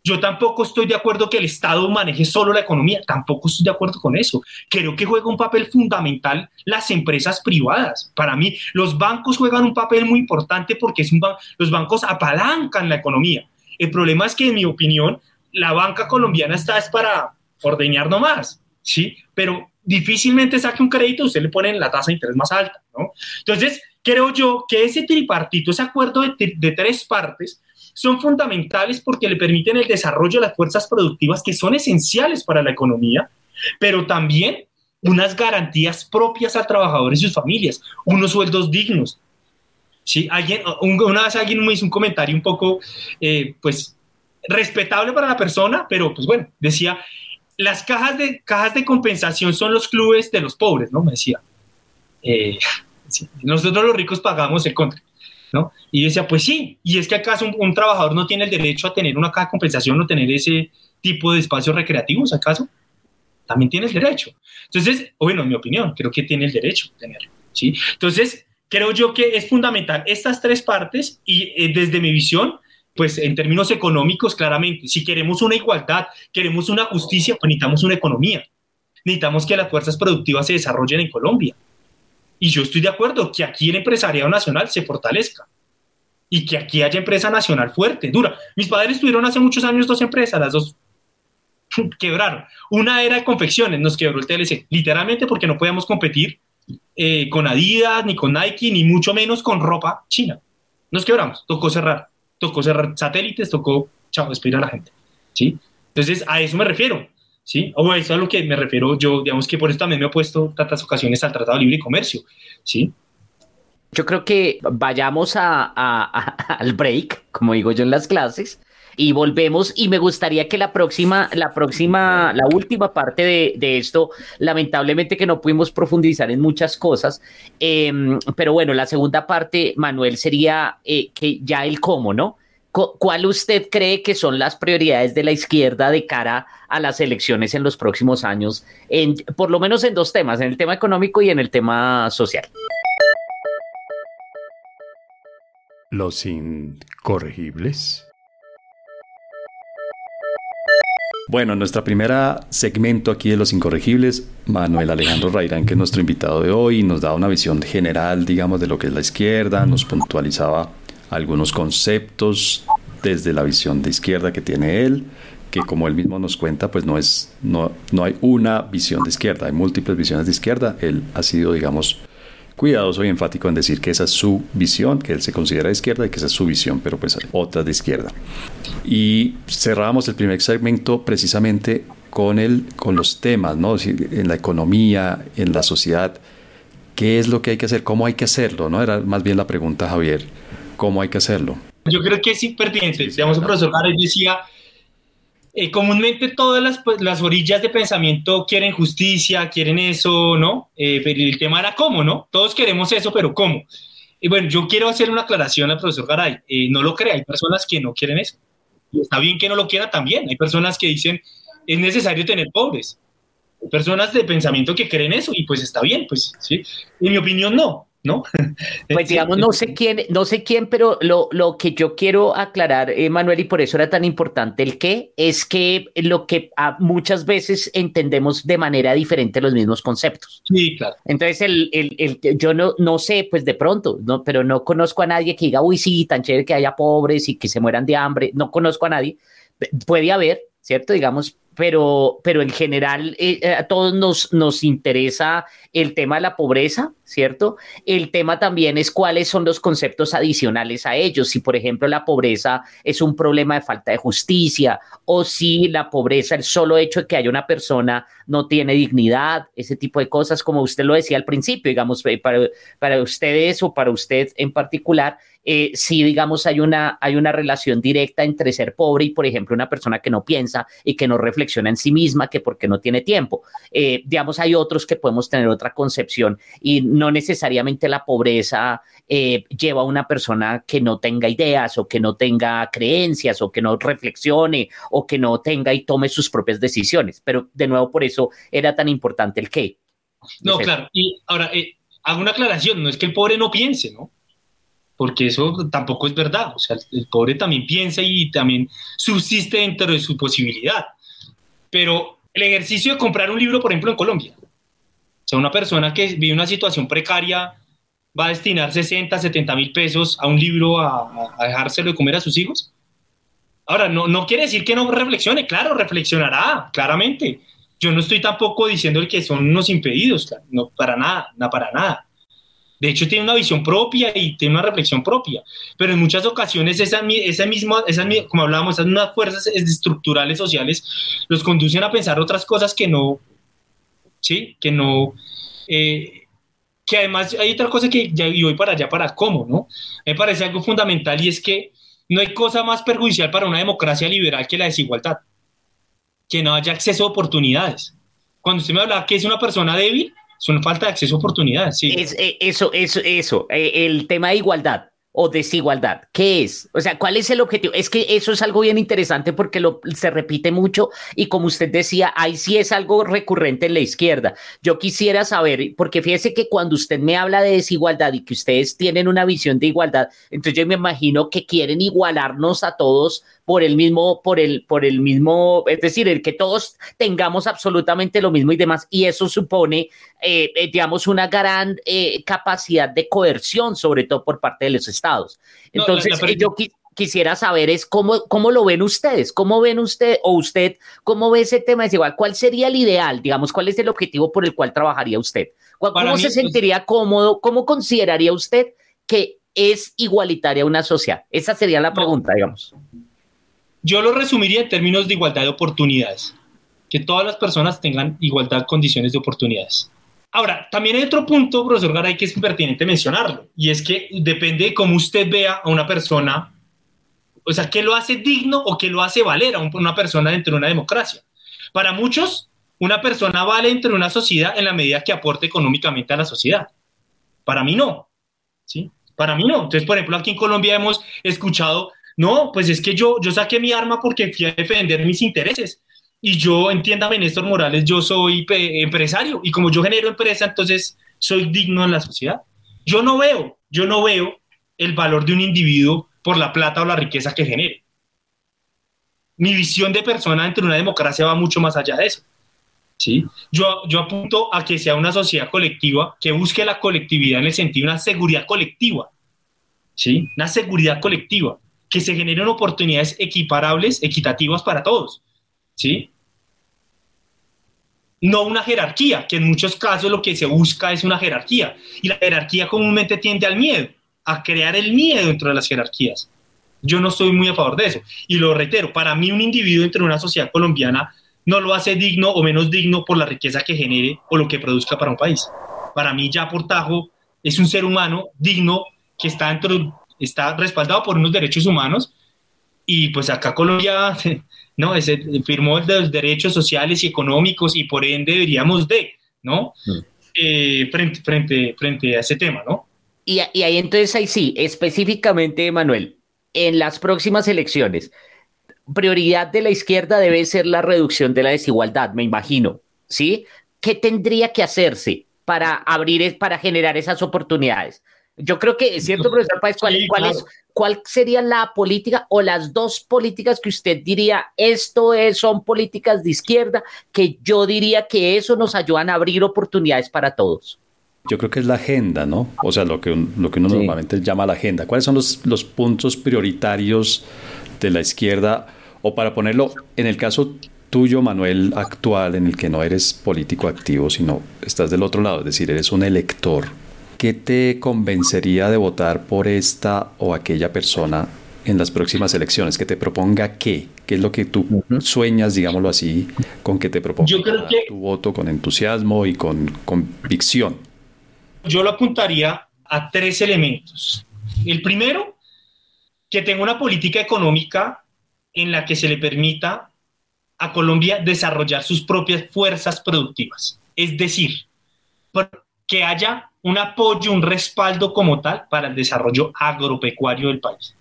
Yo tampoco estoy de acuerdo que el Estado maneje solo la economía, tampoco estoy de acuerdo con eso. Creo que juega un papel fundamental las empresas privadas. Para mí, los bancos juegan un papel muy importante porque es un los bancos apalancan la economía. El problema es que, en mi opinión, la banca colombiana está es para ordeñar nomás, ¿sí? Pero difícilmente saque un crédito, usted le pone la tasa de interés más alta, ¿no? Entonces, creo yo que ese tripartito, ese acuerdo de, tres partes, son fundamentales porque le permiten el desarrollo de las fuerzas productivas que son esenciales para la economía, pero también unas garantías propias a trabajadores y sus familias, unos sueldos dignos. ¿Sí? Alguien, una vez alguien me hizo un comentario un poco, eh, pues, respetable para la persona, pero pues bueno, decía, las cajas de, cajas de compensación son los clubes de los pobres, ¿no? Me decía. Eh, nosotros los ricos pagamos el contra. ¿no? Y decía, pues sí, y es que acaso un, trabajador no tiene el derecho a tener una caja de compensación o tener ese tipo de espacios recreativos, ¿acaso? También tiene el derecho. Entonces, bueno, en mi opinión, creo que tiene el derecho a tenerlo, ¿sí? Entonces, creo yo que es fundamental estas tres partes y eh, desde mi visión, pues en términos económicos, claramente, si queremos una igualdad, queremos una justicia, pues necesitamos una economía. Necesitamos que las fuerzas productivas se desarrollen en Colombia. Y yo estoy de acuerdo que aquí el empresariado nacional se fortalezca y que aquí haya empresa nacional fuerte, dura. Mis padres tuvieron hace muchos años dos empresas, las dos quebraron. Una era de confecciones, nos quebró el TLC, literalmente porque no podíamos competir eh, con Adidas, ni con Nike, ni mucho menos con ropa china. nos quebramos, tocó cerrar, tocó cerrar satélites, tocó, chao, despedir a la gente, ¿sí? Entonces, a eso me refiero, ¿sí? O eso es a lo que me refiero yo, digamos que por eso también me he opuesto tantas ocasiones al Tratado de Libre Comercio, ¿sí? Yo creo que vayamos a, al break, como digo yo en las clases, y volvemos. Y me gustaría que la próxima, la próxima, la última parte de, esto, lamentablemente que no pudimos profundizar en muchas cosas, em, pero bueno, la segunda parte, Manuel, sería eh, que ya el cómo, ¿no? ¿Cuál usted cree que son las prioridades de la izquierda de cara a las elecciones en los próximos años, en, por lo menos en dos temas, en el tema económico y en el tema social? Los incorregibles. Bueno, nuestra primera segmento aquí de Los Incorregibles, Manuel Alejandro Rairán, que es nuestro invitado de hoy, nos da una visión general, digamos, de lo que es la izquierda, nos puntualizaba algunos conceptos desde la visión de izquierda que tiene él, que como él mismo nos cuenta, pues no es, no, no hay una visión de izquierda, hay múltiples visiones de izquierda. Él ha sido, digamos, cuidadoso y enfático en decir que esa es su visión, que él se considera de izquierda y que esa es su visión, pero pues hay otras de izquierda. Y cerramos el primer segmento precisamente con, el, con los temas, ¿no? En la economía, en la sociedad, ¿qué es lo que hay que hacer? ¿Cómo hay que hacerlo? ¿no? Era más bien la pregunta, Javier, ¿cómo hay que hacerlo? Yo creo que es pertinente. Digamos, el profesor Párez decía eh, comúnmente todas las, pues, las, orillas de pensamiento quieren justicia, quieren eso, ¿no? Eh, pero el tema era cómo, ¿no? Todos queremos eso, pero ¿cómo? Y bueno, yo quiero hacer una aclaración al profesor Garay. Eh, no lo crea, hay personas que no quieren eso. Y está bien que no lo quiera también. Hay personas que dicen, es necesario tener pobres. Hay personas de pensamiento que creen eso y pues está bien, pues, ¿sí? En mi opinión, no. ¿No? Pues digamos, no sé quién, no sé quién, pero lo, lo que yo quiero aclarar, eh, Manuel, y por eso era tan importante el qué, es que lo que muchas veces entendemos de manera diferente los mismos conceptos. Sí, claro. Entonces, el, el, el, yo no, no sé, pues de pronto, no, pero no conozco a nadie que diga, uy, sí, tan chévere que haya pobres y que se mueran de hambre. No conozco a nadie. Puede haber, ¿cierto? Digamos, pero, pero en general eh, eh, a todos nos, nos interesa el tema de la pobreza, ¿cierto? El tema también es cuáles son los conceptos adicionales a ellos. Si, por ejemplo, la pobreza es un problema de falta de justicia o si la pobreza, el solo hecho de que haya una persona no tiene dignidad, ese tipo de cosas, como usted lo decía al principio, digamos, eh, para, para ustedes o para usted en particular, eh, si digamos hay una, hay una relación directa entre ser pobre y, por ejemplo, una persona que no piensa y que no reflexiona en sí misma, que porque no tiene tiempo. Eh, digamos, hay otros que podemos tener otra concepción y no necesariamente la pobreza eh, lleva a una persona que no tenga ideas o que no tenga creencias o que no reflexione o que no tenga y tome sus propias decisiones. Pero de nuevo, por eso era tan importante el qué. No, claro. Y ahora, hago una aclaración, no es que el pobre no piense, ¿no? porque eso tampoco es verdad. O sea, el pobre también piensa y también subsiste dentro de su posibilidad. Pero el ejercicio de comprar un libro, por ejemplo, en Colombia, o sea, una persona que vive una situación precaria va a destinar 60, 70 mil pesos a un libro a, dejárselo de comer a sus hijos. Ahora, no, no quiere decir que no reflexione, claro, reflexionará, claramente. Yo no estoy tampoco diciendo que son unos impedidos, no, para nada, no para nada. De hecho, tiene una visión propia y tiene una reflexión propia. Pero en muchas ocasiones, esa, esa misma, esa, como hablábamos, esas mismas fuerzas estructurales sociales los conducen a pensar otras cosas que no, ¿sí? Que no, eh, que además hay otra cosa que ya voy para allá, para cómo, ¿no? Me parece algo fundamental y es que no hay cosa más perjudicial para una democracia liberal que la desigualdad, que no haya acceso a oportunidades. Cuando usted me habla que es una persona débil, es falta de acceso a oportunidades, sí. Es, eh, eso, eso, eso. Eh, el tema de igualdad o desigualdad. ¿Qué es? O sea, ¿cuál es el objetivo? Es que eso es algo bien interesante porque lo, se repite mucho y como usted decía, ahí sí es algo recurrente en la izquierda. Yo quisiera saber, porque fíjese que cuando usted me habla de desigualdad y que ustedes tienen una visión de igualdad, entonces yo me imagino que quieren igualarnos a todos por el mismo, por el, por el mismo, es decir, el que todos tengamos absolutamente lo mismo y demás. Y eso supone, eh, eh, digamos, una gran eh, capacidad de coerción, sobre todo por parte de los estados. Entonces, yo quisiera saber es cómo, cómo lo ven ustedes, cómo ven usted o usted, cómo ve ese tema desigual, cuál sería el ideal, digamos, cuál es el objetivo por el cual trabajaría usted, cómo se sentiría cómodo, cómo consideraría usted que es igualitaria una sociedad? Esa sería la pregunta, digamos. Yo lo resumiría en términos de igualdad de oportunidades. Que todas las personas tengan igualdad de condiciones de oportunidades. Ahora, también hay otro punto, profesor Garay, que es pertinente mencionarlo, y es que depende de cómo usted vea a una persona, o sea, qué lo hace digno o qué lo hace valer a una persona dentro de una democracia. Para muchos, una persona vale dentro de una sociedad en la medida que aporte económicamente a la sociedad. Para mí no, ¿sí? Para mí no. Entonces, por ejemplo, aquí en Colombia hemos escuchado, no, pues es que yo, yo saqué mi arma porque fui a defender mis intereses y yo, entiéndame, Néstor Morales, yo soy empresario y como yo genero empresa, entonces soy digno en la sociedad. Yo no veo, yo no veo el valor de un individuo por la plata o la riqueza que genere. Mi visión de persona dentro de una democracia va mucho más allá de eso. ¿sí? Yo, yo apunto a que sea una sociedad colectiva que busque la colectividad en el sentido de una seguridad colectiva. ¿sí? Una seguridad colectiva, que se generen oportunidades equiparables, equitativas para todos ¿sí? No una jerarquía, que en muchos casos lo que se busca es una jerarquía. Y la jerarquía comúnmente tiende al miedo, a crear el miedo dentro de las jerarquías. Yo no estoy muy a favor de eso. Y lo reitero, para mí un individuo dentro de una sociedad colombiana no lo hace digno o menos digno por la riqueza que genere o lo que produzca para un país. Para mí ya por Tajo es un ser humano digno que está, dentro, está respaldado por unos derechos humanos y pues acá Colombia ¿no? Ese, firmó los derechos sociales y económicos y por ende deberíamos de, ¿no? Mm. Eh, frente, frente, frente a ese tema, ¿no? Y, y ahí entonces, ahí sí, específicamente, Manuel, en las próximas elecciones, prioridad de la izquierda debe ser la reducción de la desigualdad, me imagino, ¿sí? ¿Qué tendría que hacerse para abrir, para generar esas oportunidades? Yo creo que es cierto, profesor Páez, ¿cuál, es, ¿cuál sería la política o las dos políticas que usted diría, esto es, son políticas de izquierda, que yo diría que eso nos ayudan a abrir oportunidades para todos? Yo creo que es la agenda, ¿no? O sea, lo que, lo que uno normalmente llama la agenda. ¿Cuáles son los, los puntos prioritarios de la izquierda? O para ponerlo en el caso tuyo, Manuel, actual, en el que no eres político activo, sino estás del otro lado, es decir, eres un elector ¿qué te convencería de votar por esta o aquella persona en las próximas elecciones? Que te proponga qué? ¿Qué es lo que tú sueñas, digámoslo así, con que te proponga yo creo que, tu voto con entusiasmo y con convicción? Yo lo apuntaría a tres elementos. El primero, que tenga una política económica en la que se le permita a Colombia desarrollar sus propias fuerzas productivas. Es decir, que haya un apoyo, un respaldo como tal para el desarrollo agropecuario del país.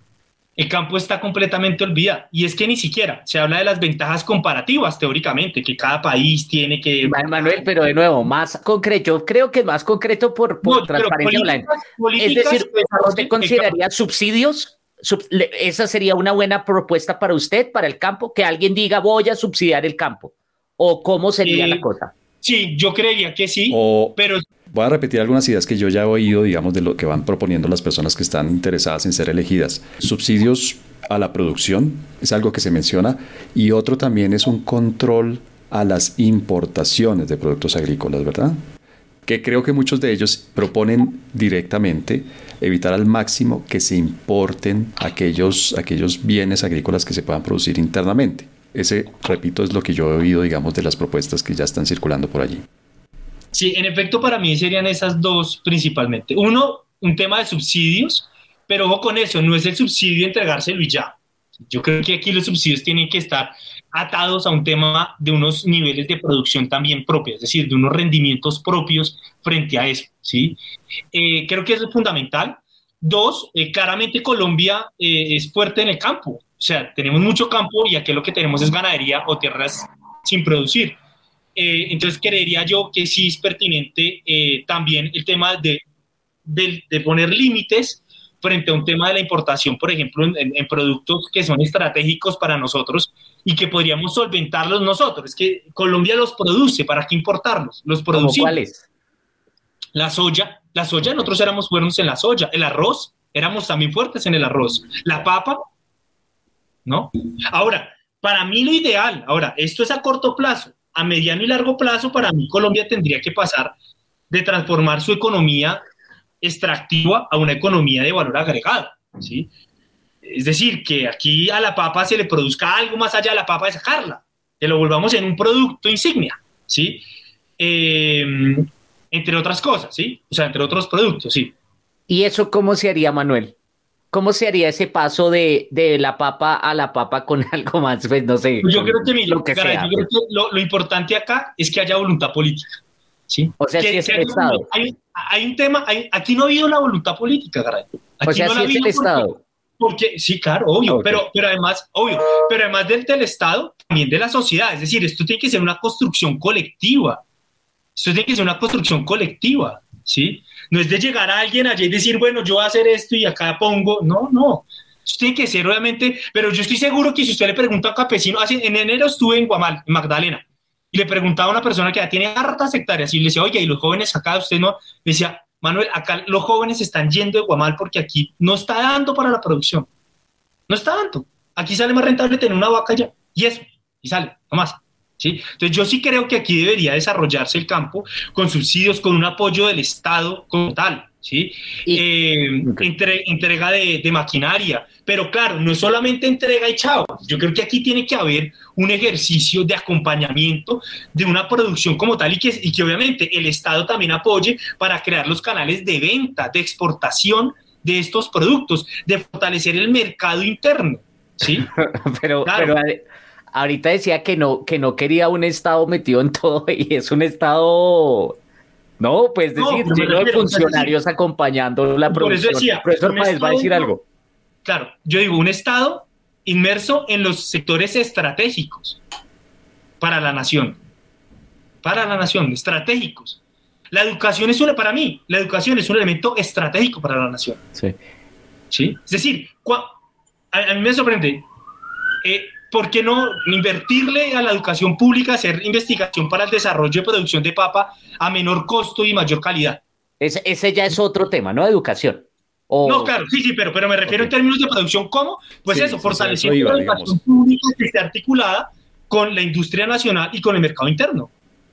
El campo está completamente olvidado. Y es que ni siquiera se habla de las ventajas comparativas, teóricamente, que cada país tiene que... Manuel, pero de nuevo, más concreto, creo que es más concreto por, por transparencia es decir, ¿usted consideraría subsidios? ¿Esa sería una buena propuesta para usted, para el campo? Que alguien diga, voy a subsidiar el campo. ¿O cómo sería la eh, cosa? Sí, yo creería que sí, pero Voy a repetir algunas ideas que yo ya he oído, digamos, de lo que van proponiendo las personas que están interesadas en ser elegidas. Subsidios a la producción es algo que se menciona y otro también es un control a las importaciones de productos agrícolas, ¿verdad? Que creo que muchos de ellos proponen directamente evitar al máximo que se importen aquellos, aquellos bienes agrícolas que se puedan producir internamente. Ese, repito, es lo que yo he oído, digamos, de las propuestas que ya están circulando por allí. Sí, en efecto, para mí serían esas dos principalmente. Uno, un tema de subsidios, pero ojo con eso, no es el subsidio entregárselo y ya. Yo creo que aquí los subsidios tienen que estar atados a un tema de unos niveles de producción también propios, es decir, de unos rendimientos propios frente a eso, ¿sí? Eh, creo que eso es fundamental. Dos, eh, claramente Colombia eh, es fuerte en el campo, o sea, tenemos mucho campo y aquí lo que tenemos es ganadería o tierras sin producir. Eh, entonces creería yo que sí es pertinente eh, también el tema de, de, poner límites frente a un tema de la importación, por ejemplo, en, productos que son estratégicos para nosotros y que podríamos solventarlos nosotros. Es que Colombia los produce, ¿para qué importarlos? Los producimos. ¿Cuáles? La soya, la soya, nosotros éramos buenos en la soya. El arroz, éramos también fuertes en el arroz. La papa, ¿no? Ahora, para mí lo ideal, ahora, esto es a corto plazo, a mediano y largo plazo, para mí Colombia tendría que pasar de transformar su economía extractiva a una economía de valor agregado, ¿sí? Es decir, que aquí a la papa se le produzca algo más allá de la papa de sacarla, que lo volvamos en un producto insignia, ¿sí? Em, entre otras cosas, ¿sí? O sea, entre otros productos, sí. ¿Y eso cómo se haría, Manuel? ¿Cómo se haría ese paso de, de, la papa a la papa con algo más? Pues no sé. Yo creo que, lo, que sea, yo creo pues. que lo, lo, importante acá es que haya voluntad política. ¿sí? O sea, que, si es el Estado. Hay, hay, un tema, hay, aquí no ha habido la voluntad política, caray. Aquí o sea, no si es el Estado. Porque, sí, claro, obvio, okay. pero, pero además, obvio, pero además del, del Estado, también de la sociedad. Es decir, esto tiene que ser una construcción colectiva. Esto tiene que ser una construcción colectiva, ¿sí? No es de llegar a alguien allí y decir, bueno, yo voy a hacer esto y acá pongo. No, no. Esto tiene que ser, obviamente, pero yo estoy seguro que si usted le pregunta a un campesino, hace, en enero estuve en Guamal, en Magdalena, y le preguntaba a una persona que ya tiene hartas hectáreas y le decía, oye, ¿y los jóvenes acá usted no? Le decía, Manuel, acá los jóvenes están yendo de Guamal porque aquí no está dando para la producción. No está dando. Aquí sale más rentable tener una vaca ya. Y eso. Y sale, no más. ¿Sí? Entonces yo sí creo que aquí debería desarrollarse el campo con subsidios, con un apoyo del Estado como tal. ¿sí? Y, eh, okay. entre, entrega de, de, maquinaria. Pero claro, no es solamente entrega y chao. Yo creo que aquí tiene que haber un ejercicio de acompañamiento de una producción como tal y que, y que obviamente el Estado también apoye para crear los canales de venta, de exportación de estos productos, de fortalecer el mercado interno. ¿sí? pero, claro. pero ahorita decía que no, que no quería un Estado metido en todo y es un Estado no, pues decir, no, lleno de funcionarios decir, acompañando la producción. Por eso decía, profesor Páez va a decir algo. Claro, yo digo, un Estado inmerso en los sectores estratégicos para la nación. Para la nación, estratégicos. La educación es una, para mí, la educación es un elemento estratégico para la nación. Sí. ¿Sí? Es decir, a, a mí me sorprende. Eh, ¿por qué no invertirle a la educación pública, hacer investigación para el desarrollo de producción de papa a menor costo y mayor calidad? Ese, ese ya es otro tema, ¿no? Educación. O... No, claro, sí, sí, pero, pero me refiero okay. en términos de producción, ¿cómo? Pues sí, eso, fortaleciendo iba, la educación digamos. pública que esté articulada con la industria nacional y con el mercado interno.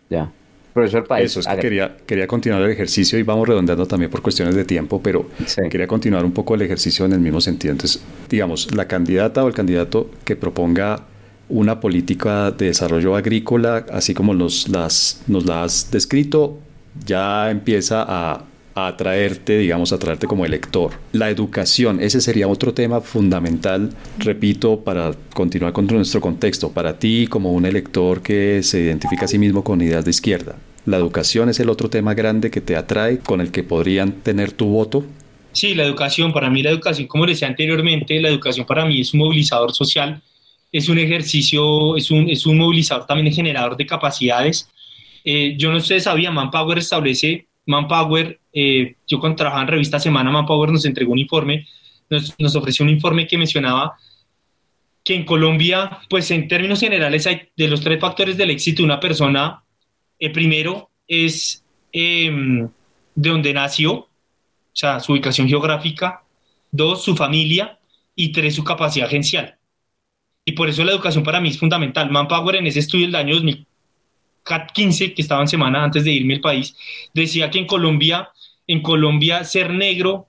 Ya. Profesor. Eso es que quería, quería continuar el ejercicio y vamos redondeando también por cuestiones de tiempo, pero sí. quería continuar un poco el ejercicio en el mismo sentido. Entonces, digamos, la candidata o el candidato que proponga una política de desarrollo agrícola, así como nos, las, nos la has descrito, ya empieza a, a atraerte, digamos, a atraerte como elector. La educación, ese sería otro tema fundamental, repito, para continuar con nuestro contexto, para ti como un elector que se identifica a sí mismo con ideas de izquierda. La educación es el otro tema grande que te atrae, con el que podrían tener tu voto. Sí, la educación, para mí la educación, como decía anteriormente, la educación para mí es un movilizador social, es un ejercicio, es un, es un movilizador también generador de capacidades. Eh, yo no sé, sabía, Manpower establece Manpower, eh, yo cuando trabajaba en revista Semana, Manpower nos entregó un informe, nos, nos, ofreció un informe que mencionaba que en Colombia, pues en términos generales, hay de los tres factores del éxito una persona, el primero es eh, de donde nació, o sea, su ubicación geográfica, dos, su familia, y tres, su capacidad agencial. Y por eso la educación para mí es fundamental. Manpower en ese estudio del año 2000 15, que estaba en semana antes de irme al país, decía que en Colombia, en Colombia ser negro,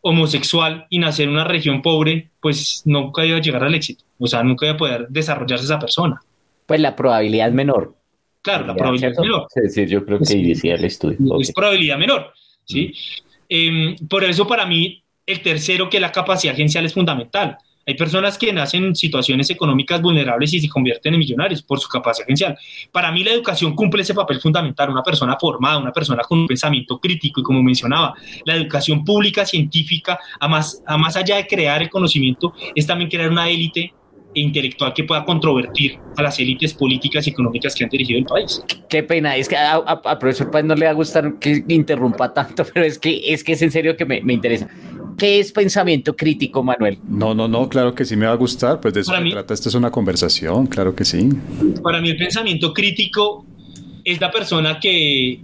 homosexual y nacer en una región pobre, pues nunca iba a llegar al éxito. O sea, nunca iba a poder desarrollarse esa persona. Pues la probabilidad es menor. Claro, la probabilidad es menor. Es decir, yo creo que sí, decía el estudio. Es okay. probabilidad menor, ¿sí? Mm. Eh, por eso para mí el tercero, que la capacidad agencial, es fundamental. Hay personas que nacen en situaciones económicas vulnerables y se convierten en millonarios por su capacidad agencial. Para mí la educación cumple ese papel fundamental. Una persona formada, una persona con un pensamiento crítico y como mencionaba, la educación pública, científica, a más, a más allá de crear el conocimiento, es también crear una élite intelectual que pueda controvertir a las élites políticas y económicas que han dirigido el país. Qué pena, es que al profesor Páez no le va a gustar que interrumpa tanto, pero es que es, que es en serio que me, me interesa. ¿Qué es pensamiento crítico, Manuel? No, no, no, claro que sí me va a gustar, pues de eso para se mí, trata, esto es una conversación, claro que sí. Para mí el pensamiento crítico es la persona que,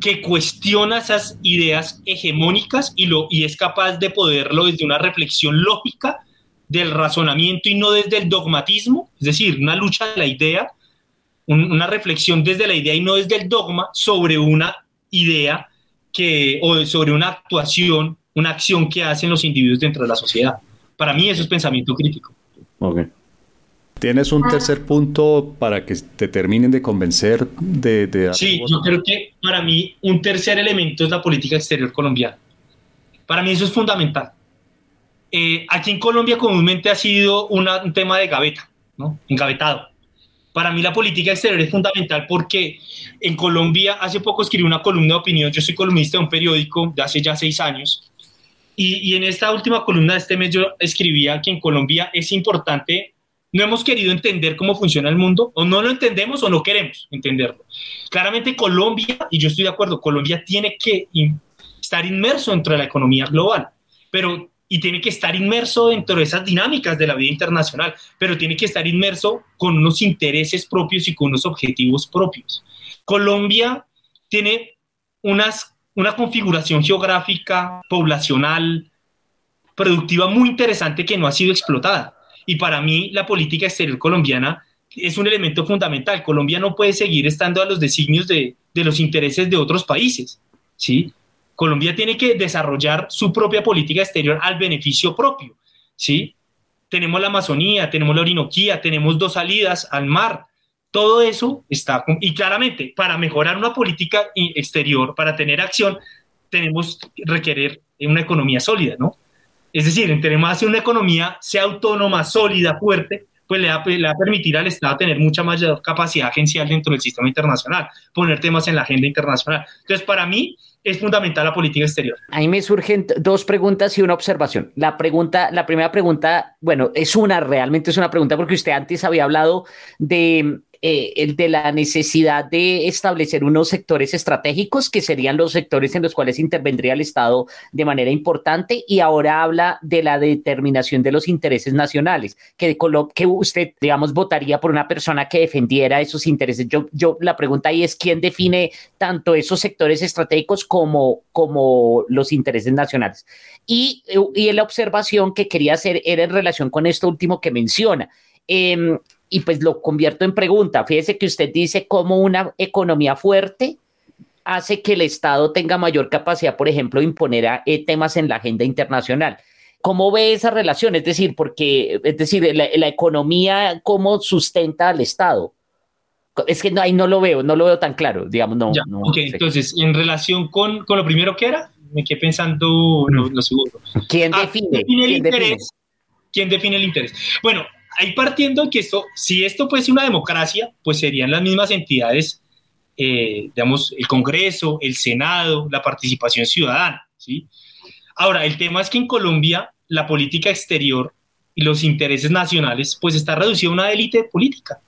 que cuestiona esas ideas hegemónicas y, lo, y es capaz de poderlo desde una reflexión lógica del razonamiento y no desde el dogmatismo, es decir, una lucha de la idea, un, una reflexión desde la idea y no desde el dogma sobre una idea que, o sobre una actuación, una acción que hacen los individuos dentro de la sociedad. Para mí eso es pensamiento crítico. Okay. ¿Tienes un tercer punto para que te terminen de convencer de... sí, yo creo que para mí un tercer elemento es la política exterior colombiana. Para mí eso es fundamental. Eh, aquí en Colombia comúnmente ha sido un tema de gaveta, ¿no? Engavetado. Para mí la política exterior es fundamental porque en Colombia hace poco escribí una columna de opinión, yo soy columnista de un periódico de hace ya seis años, y, y en esta última columna de este mes yo escribía que en Colombia es importante no hemos querido entender cómo funciona el mundo, o no lo entendemos o no queremos entenderlo. Claramente Colombia, y yo estoy de acuerdo, Colombia tiene que estar inmerso dentro de la economía global, pero y tiene que estar inmerso dentro de esas dinámicas de la vida internacional, pero tiene que estar inmerso con unos intereses propios y con unos objetivos propios. Colombia tiene unas, una configuración geográfica, poblacional, productiva muy interesante que no ha sido explotada. Y para mí la política exterior colombiana es un elemento fundamental. Colombia no puede seguir estando a los designios de, de los intereses de otros países. ¿sí? Colombia tiene que desarrollar su propia política exterior al beneficio propio. ¿sí? Tenemos la Amazonía, tenemos la Orinoquía, tenemos dos salidas al mar. Todo eso está, y claramente, para mejorar una política exterior, para tener acción, tenemos que requerir una economía sólida, ¿no? Es decir, entre más una economía sea autónoma, sólida, fuerte, pues le va, a permitir al Estado tener mucha mayor capacidad agencial dentro del sistema internacional, poner temas en la agenda internacional. Entonces, para mí es fundamental la política exterior. Ahí me surgen dos preguntas y una observación. La pregunta, la primera pregunta, bueno, es una, realmente es una pregunta porque usted antes había hablado de eh, el de la necesidad de establecer unos sectores estratégicos que serían los sectores en los cuales intervendría el Estado de manera importante y ahora habla de la determinación de los intereses nacionales, que, que usted, digamos, votaría por una persona que defendiera esos intereses. Yo, yo la pregunta ahí es quién define tanto esos sectores estratégicos como, como los intereses nacionales. Y, y la observación que quería hacer era en relación con esto último que menciona. Eh, y pues lo convierto en pregunta. Fíjese que usted dice cómo una economía fuerte hace que el Estado tenga mayor capacidad, por ejemplo, de imponer a, eh, temas en la agenda internacional. ¿Cómo ve esa relación? Es decir, porque, es decir, la, economía, ¿cómo sustenta al Estado? Es que no, ahí no lo veo, no lo veo tan claro, digamos, no. ok, entonces, en relación con, con, lo primero que era, me quedé pensando lo, lo segundo. ¿Quién ah, define? ¿quién define el interés? ¿Quién define el interés? Bueno, ahí partiendo de que esto, si esto fuese una democracia, pues serían las mismas entidades, eh, digamos, el Congreso, el Senado, la participación ciudadana, ¿sí? Ahora, el tema es que en Colombia la política exterior y los intereses nacionales, pues está reducido a una élite política,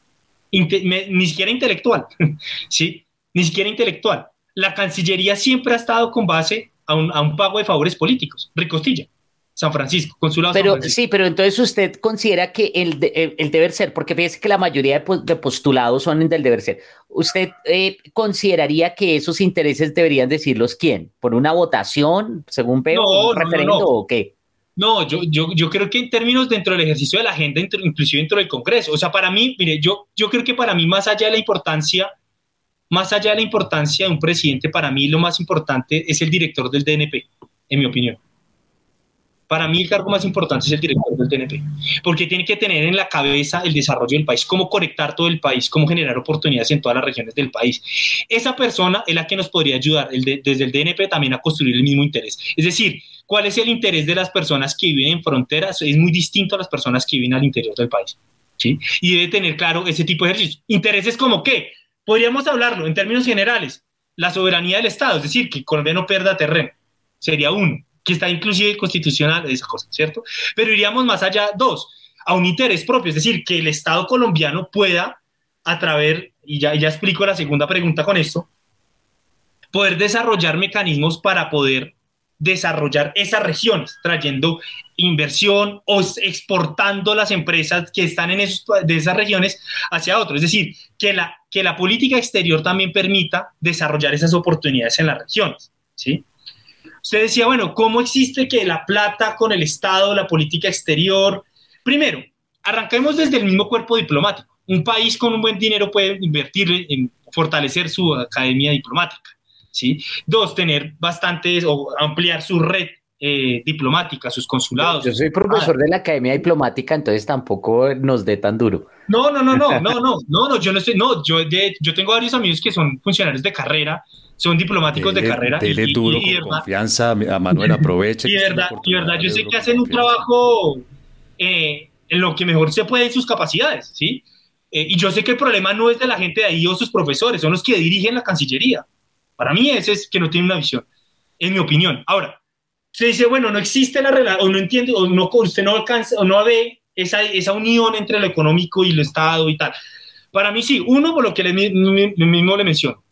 ni siquiera intelectual, ¿sí? Ni siquiera intelectual. La Cancillería siempre ha estado con base a un, a un pago de favores políticos, ricostilla. San Francisco, consulado pero, Sí, pero entonces usted considera que el, el, deber ser, porque fíjese que la mayoría de, postulados son del deber ser, ¿usted eh, consideraría que esos intereses deberían decirlos quién? ¿Por una votación, según veo, un referendo o qué? No, yo, yo, yo creo que en términos dentro del ejercicio de la agenda, inclusive dentro del Congreso, o sea, para mí, mire, yo, yo creo que para mí, más allá de la importancia, más allá de la importancia de un presidente, para mí lo más importante es el director del DNP, en mi opinión. Para mí el cargo más importante es el director del TNP, porque tiene que tener en la cabeza el desarrollo del país, cómo conectar todo el país, cómo generar oportunidades en todas las regiones del país. Esa persona es la que nos podría ayudar desde el DNP también a construir el mismo interés. Es decir, ¿cuál es el interés de las personas que viven en fronteras? Es muy distinto a las personas que viven al interior del país. ¿sí? Y debe tener claro ese tipo de ejercicios. ¿Intereses como qué? Podríamos hablarlo en términos generales. La soberanía del Estado, es decir, que Colombia no pierda terreno. Sería uno que está inclusive constitucional, esa cosa, ¿cierto? Pero iríamos más allá, dos, a un interés propio, es decir, que el Estado colombiano pueda, a través, y ya, ya explico la segunda pregunta con esto, poder desarrollar mecanismos para poder desarrollar esas regiones, trayendo inversión o exportando las empresas que están en esos, de esas regiones hacia otros. Es decir, que la, que la política exterior también permita desarrollar esas oportunidades en las regiones. ¿sí? Usted decía, bueno, ¿cómo existe que la plata con el Estado, la política exterior? Primero, arranquemos desde el mismo cuerpo diplomático. Un país con un buen dinero puede invertir en fortalecer su academia diplomática. ¿sí? Dos, tener bastantes o ampliar su red eh, diplomática, sus consulados. Yo soy profesor de la Academia Diplomática, entonces tampoco nos dé tan duro. No, no, no, no, no, no, no, no, yo no estoy, no, yo, yo tengo varios amigos que son funcionarios de carrera, son diplomáticos de carrera. Dele y, duro, con confianza, a Manuel aproveche. Y verdad, y verdad, yo sé que hacen un trabajo eh, en lo que mejor se puede en sus capacidades, ¿sí? Eh, y yo sé que el problema no es de la gente de ahí o sus profesores, son los que dirigen la Cancillería. Para mí ese es que no tiene una visión, en mi opinión. Ahora, se dice, bueno, no existe la relación, o no entiende, o no, usted no alcanza, o no ve esa, esa unión entre lo económico y lo Estado y tal. Para mí sí, uno por lo que le, mismo le menciono.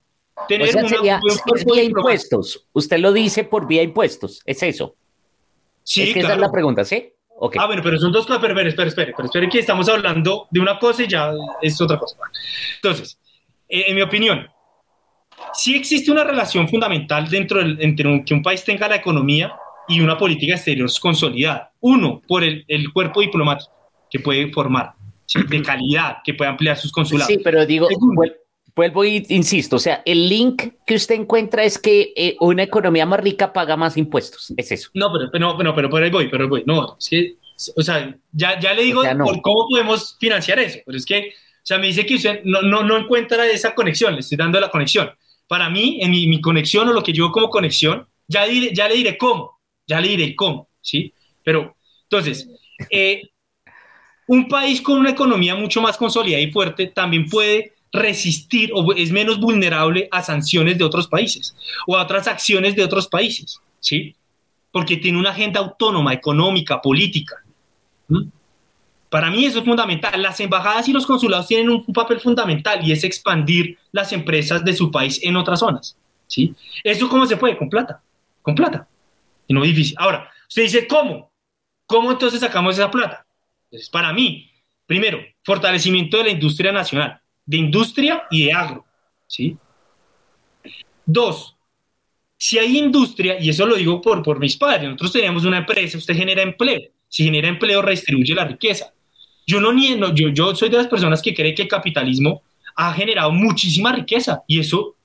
Tener o sea, vía impuestos. Usted lo dice por vía impuestos, es eso. Sí, es que esa es la pregunta, ¿sí? Okay. Ah, bueno, pero son dos cosas. Pero, espere, espere, espere, pero espere que estamos hablando de una cosa y ya es otra cosa. Entonces, eh, en mi opinión, sí existe una relación fundamental dentro del, entre que un país tenga la economía y una política exterior consolidada. Uno, por el, el cuerpo diplomático que puede formar, de calidad, que puede ampliar sus consulados. Sí, pero digo, vuelvo y insisto, o sea, el link que usted encuentra es que eh, una economía más rica paga más impuestos, es eso. No, pero, pero, pero, pero por ahí voy, pero ahí voy. No, es que, o sea, ya, ya le digo por cómo podemos financiar eso, pero es que, o sea, me dice que usted no, no, no encuentra esa conexión, le estoy dando la conexión. Para mí, en mi, mi conexión o lo que yo como conexión, ya, ya le diré cómo ya le diré cómo, ¿sí? Pero, entonces, eh, un país con una economía mucho más consolidada y fuerte también puede resistir o es menos vulnerable a sanciones de otros países o a otras acciones de otros países, ¿sí? Porque tiene una agenda autónoma, económica, política. Para mí eso es fundamental. Las embajadas y los consulados tienen un, papel fundamental y es expandir las empresas de su país en otras zonas, ¿sí? ¿Eso cómo se puede? Con plata, con plata y no difícil. Ahora, usted dice, ¿cómo? ¿Cómo entonces sacamos esa plata? Entonces, para mí, primero, fortalecimiento de la industria nacional, de industria y de agro, ¿sí? Dos, si hay industria, y eso lo digo por, por mis padres, nosotros tenemos una empresa, usted genera empleo, si genera empleo redistribuye la riqueza. Yo no niego, yo, yo soy de las personas que cree que el capitalismo ha generado muchísima riqueza y eso,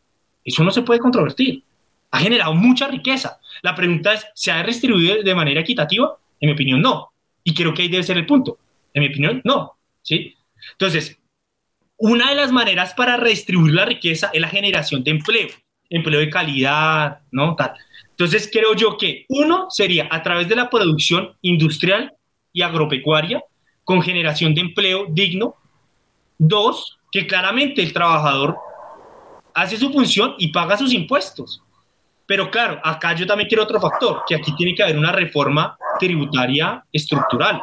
eso no se puede controvertir ha generado mucha riqueza. La pregunta es, ¿se ha redistribuido de manera equitativa? En mi opinión, no. Y creo que ahí debe ser el punto. En mi opinión, no. ¿Sí? Entonces, una de las maneras para redistribuir la riqueza es la generación de empleo, empleo de calidad, ¿no? Tal. Entonces, creo yo que uno sería a través de la producción industrial y agropecuaria con generación de empleo digno. Dos, que claramente el trabajador hace su función y paga sus impuestos. Pero claro, acá yo también quiero otro factor, que aquí tiene que haber una reforma tributaria estructural.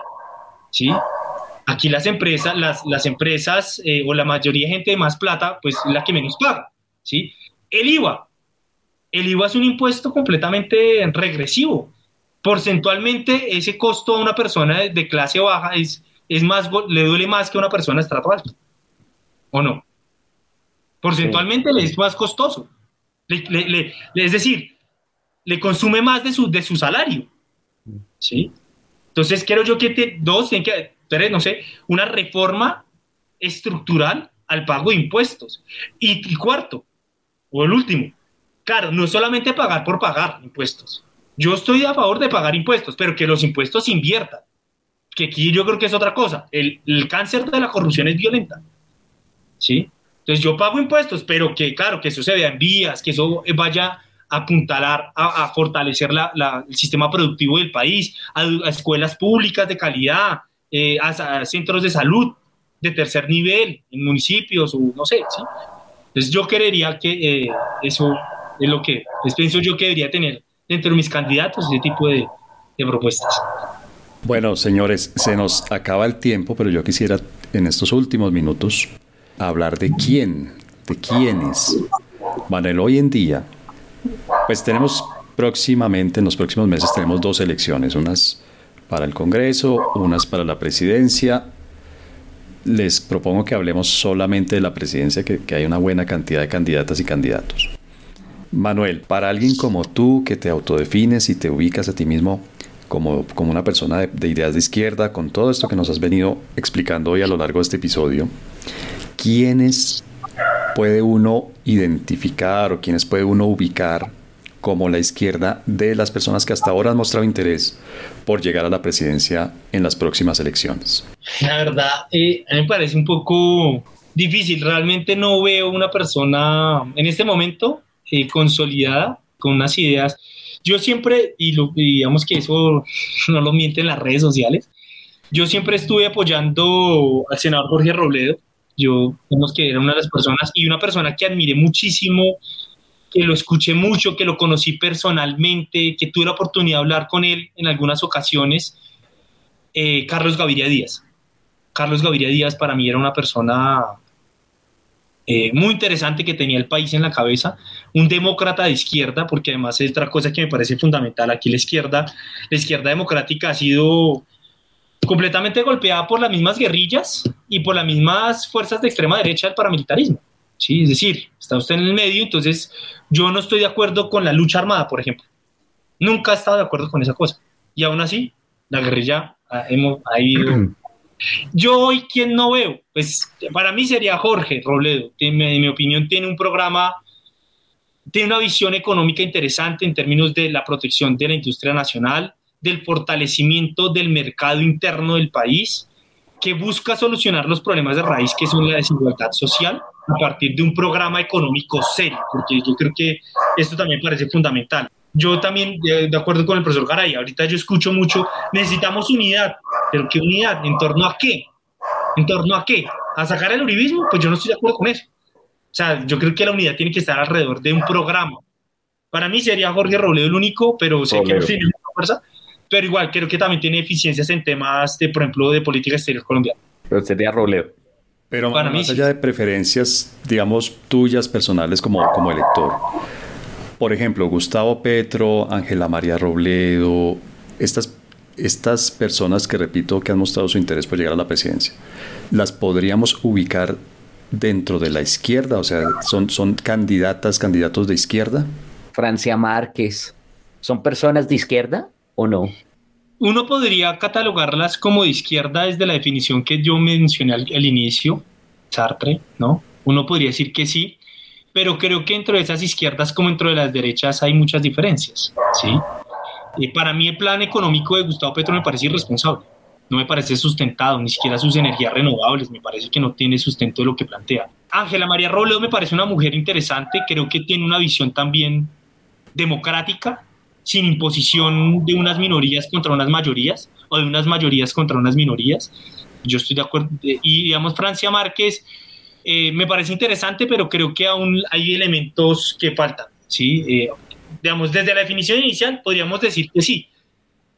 ¿sí? Aquí las empresas, las, las empresas eh, o la mayoría de gente de más plata, pues es la que menos paga. ¿sí? El IVA. El IVA es un impuesto completamente regresivo. Porcentualmente, ese costo a una persona de, clase baja es, es más, le duele más que a una persona de estrato alto. ¿O no? Porcentualmente le es más costoso es decir, le consume más de su, de su salario. ¿sí? Entonces, quiero yo que te, dos, tienen que, tres, no sé, una reforma estructural al pago de impuestos. Y, y cuarto, o el último, claro, no es solamente pagar por pagar impuestos. Yo estoy a favor de pagar impuestos, pero que los impuestos inviertan. Que aquí yo creo que es otra cosa. El, el cáncer de la corrupción es violenta. ¿Sí? Entonces yo pago impuestos, pero que claro, que eso se vea en vías, que eso vaya a apuntalar, a, fortalecer el sistema productivo del país, a, escuelas públicas de calidad, eh, a, centros de salud de tercer nivel, en municipios o no sé, ¿sí? Entonces yo querería que eh, eso es lo que pues, pienso yo que debería tener dentro de mis candidatos ese tipo de, de propuestas. Bueno, señores, se nos acaba el tiempo, pero yo quisiera en estos últimos minutos hablar de quién, de quiénes. Manuel, hoy en día, pues tenemos próximamente, en los próximos meses, tenemos dos elecciones, unas para el Congreso, unas para la presidencia. Les propongo que hablemos solamente de la presidencia, que, hay una buena cantidad de candidatas y candidatos. Manuel, para alguien como tú, que te autodefines y te ubicas a ti mismo como, como una persona de, de ideas de izquierda, con todo esto que nos has venido explicando hoy a lo largo de este episodio, ¿quiénes puede uno identificar o quienes puede uno ubicar como la izquierda de las personas que hasta ahora han mostrado interés por llegar a la presidencia en las próximas elecciones? La verdad, eh, me parece un poco difícil. Realmente no veo una persona en este momento eh, consolidada con unas ideas. Yo siempre, y, digamos que eso no lo mienten las redes sociales, yo siempre estuve apoyando al senador Jorge Robledo. Yo, digamos que era una de las personas y una persona que admiré muchísimo, que lo escuché mucho, que lo conocí personalmente, que tuve la oportunidad de hablar con él en algunas ocasiones, eh, Carlos Gaviria Díaz. Carlos Gaviria Díaz para mí era una persona eh, muy interesante que tenía el país en la cabeza, un demócrata de izquierda, porque además es otra cosa que me parece fundamental, aquí la izquierda, la izquierda democrática ha sido completamente golpeada por las mismas guerrillas y por las mismas fuerzas de extrema derecha del paramilitarismo. ¿Sí? Es decir, está usted en el medio, entonces yo no estoy de acuerdo con la lucha armada, por ejemplo. Nunca he estado de acuerdo con esa cosa. Y aún así, la guerrilla ha, hemos, ha ido Yo hoy, ¿quién no veo? Pues para mí sería Jorge Robledo. En mi, opinión, tiene un programa, tiene una visión económica interesante en términos de la protección de la industria nacional, del fortalecimiento del mercado interno del país, que busca solucionar los problemas de raíz que son la desigualdad social a partir de un programa económico serio, porque yo creo que esto también parece fundamental yo también, de, acuerdo con el profesor Garay, ahorita yo escucho mucho, necesitamos unidad, pero ¿qué unidad? ¿En torno a qué? ¿En torno a qué? ¿A sacar el uribismo? Pues yo no estoy de acuerdo con eso. O sea, yo creo que la unidad tiene que estar alrededor de un programa. Para mí sería Jorge Robledo el único, pero sé que no tiene mucha fuerza. Pero igual, creo que también tiene eficiencias en temas de, por ejemplo, de política exterior colombiana. Pero sería Robledo. Pero Para más mí, allá de preferencias, digamos, tuyas personales como, como elector, por ejemplo, Gustavo Petro, Ángela María Robledo, estas, estas personas que repito que han mostrado su interés por llegar a la presidencia, ¿las podríamos ubicar dentro de la izquierda? O sea, ¿son, son candidatas, candidatos de izquierda? Francia Márquez, ¿son personas de izquierda o no? Uno podría catalogarlas como de izquierda desde la definición que yo mencioné al, al inicio, Sartre, ¿no? Uno podría decir que sí, pero creo que dentro de esas izquierdas como dentro de las derechas hay muchas diferencias, ¿sí? Eh, para mí el plan económico de Gustavo Petro me parece irresponsable, no me parece sustentado, ni siquiera sus energías renovables, me parece que no tiene sustento de lo que plantea. Ángela María Robledo me parece una mujer interesante, creo que tiene una visión también democrática, sin imposición de unas minorías contra unas mayorías o de unas mayorías contra unas minorías. Yo estoy de acuerdo. Y digamos, Francia Márquez eh, me parece interesante, pero creo que aún hay elementos que faltan, ¿sí? Eh, digamos, desde la definición inicial podríamos decir que sí,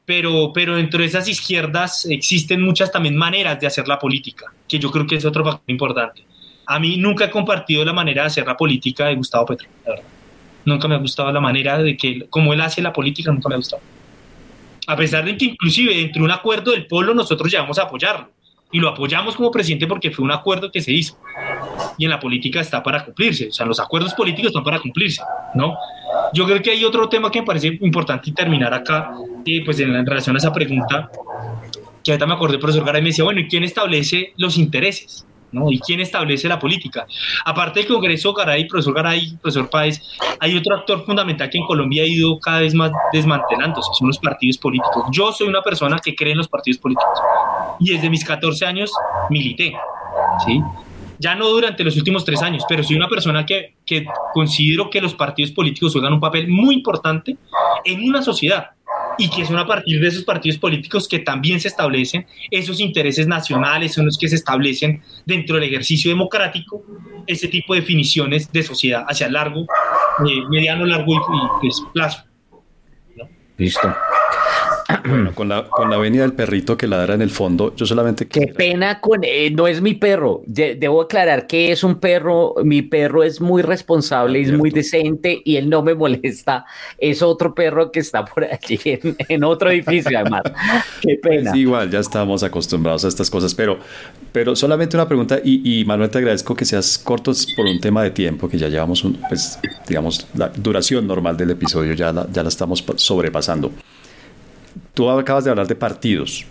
pero, pero dentro de esas izquierdas existen muchas también maneras de hacer la política, que yo creo que es otro factor importante. A mí nunca he compartido la manera de hacer la política de Gustavo Petro, la verdad. Nunca me ha gustado la manera de que, como él hace la política, nunca me ha gustado. A pesar de que inclusive dentro de un acuerdo del polo nosotros llegamos a apoyarlo y lo apoyamos como presidente porque fue un acuerdo que se hizo. Y en la política está para cumplirse, o sea, los acuerdos políticos están para cumplirse, ¿no? Yo creo que hay otro tema que me parece importante terminar acá, eh, pues en, relación a esa pregunta, que ahorita me acordé, el profesor Garay me decía, bueno, ¿y quién establece los intereses? ¿No? ¿Y quién establece la política? Aparte del Congreso, Garay, profesor Garay, profesor Páez, hay otro actor fundamental que en Colombia ha ido cada vez más desmantelándose, son los partidos políticos. Yo soy una persona que cree en los partidos políticos y desde mis 14 años milité, ¿sí? Ya no durante los últimos tres años, pero soy una persona que, que considero que los partidos políticos juegan un papel muy importante en una sociedad y que son a partir de esos partidos políticos que también se establecen esos intereses nacionales, son los que se establecen dentro del ejercicio democrático ese tipo de definiciones de sociedad hacia largo, eh, mediano, largo y, pues, plazo. Listo. Bueno, con la, con la venida del perrito que ladra en el fondo, yo solamente... Qué pena con... Eh, no es mi perro. debo aclarar que es un perro. Mi perro es muy responsable, es muy decente y él no me molesta. Es otro perro que está por allí en, otro edificio, además. Qué pena. igual, ya estamos acostumbrados a estas cosas, pero, pero solamente una pregunta y, Manuel, te agradezco que seas cortos por un tema de tiempo, que ya llevamos, un, pues, digamos, la duración normal del episodio, ya ya la estamos sobrepasando. Tú acabas de hablar de partidos.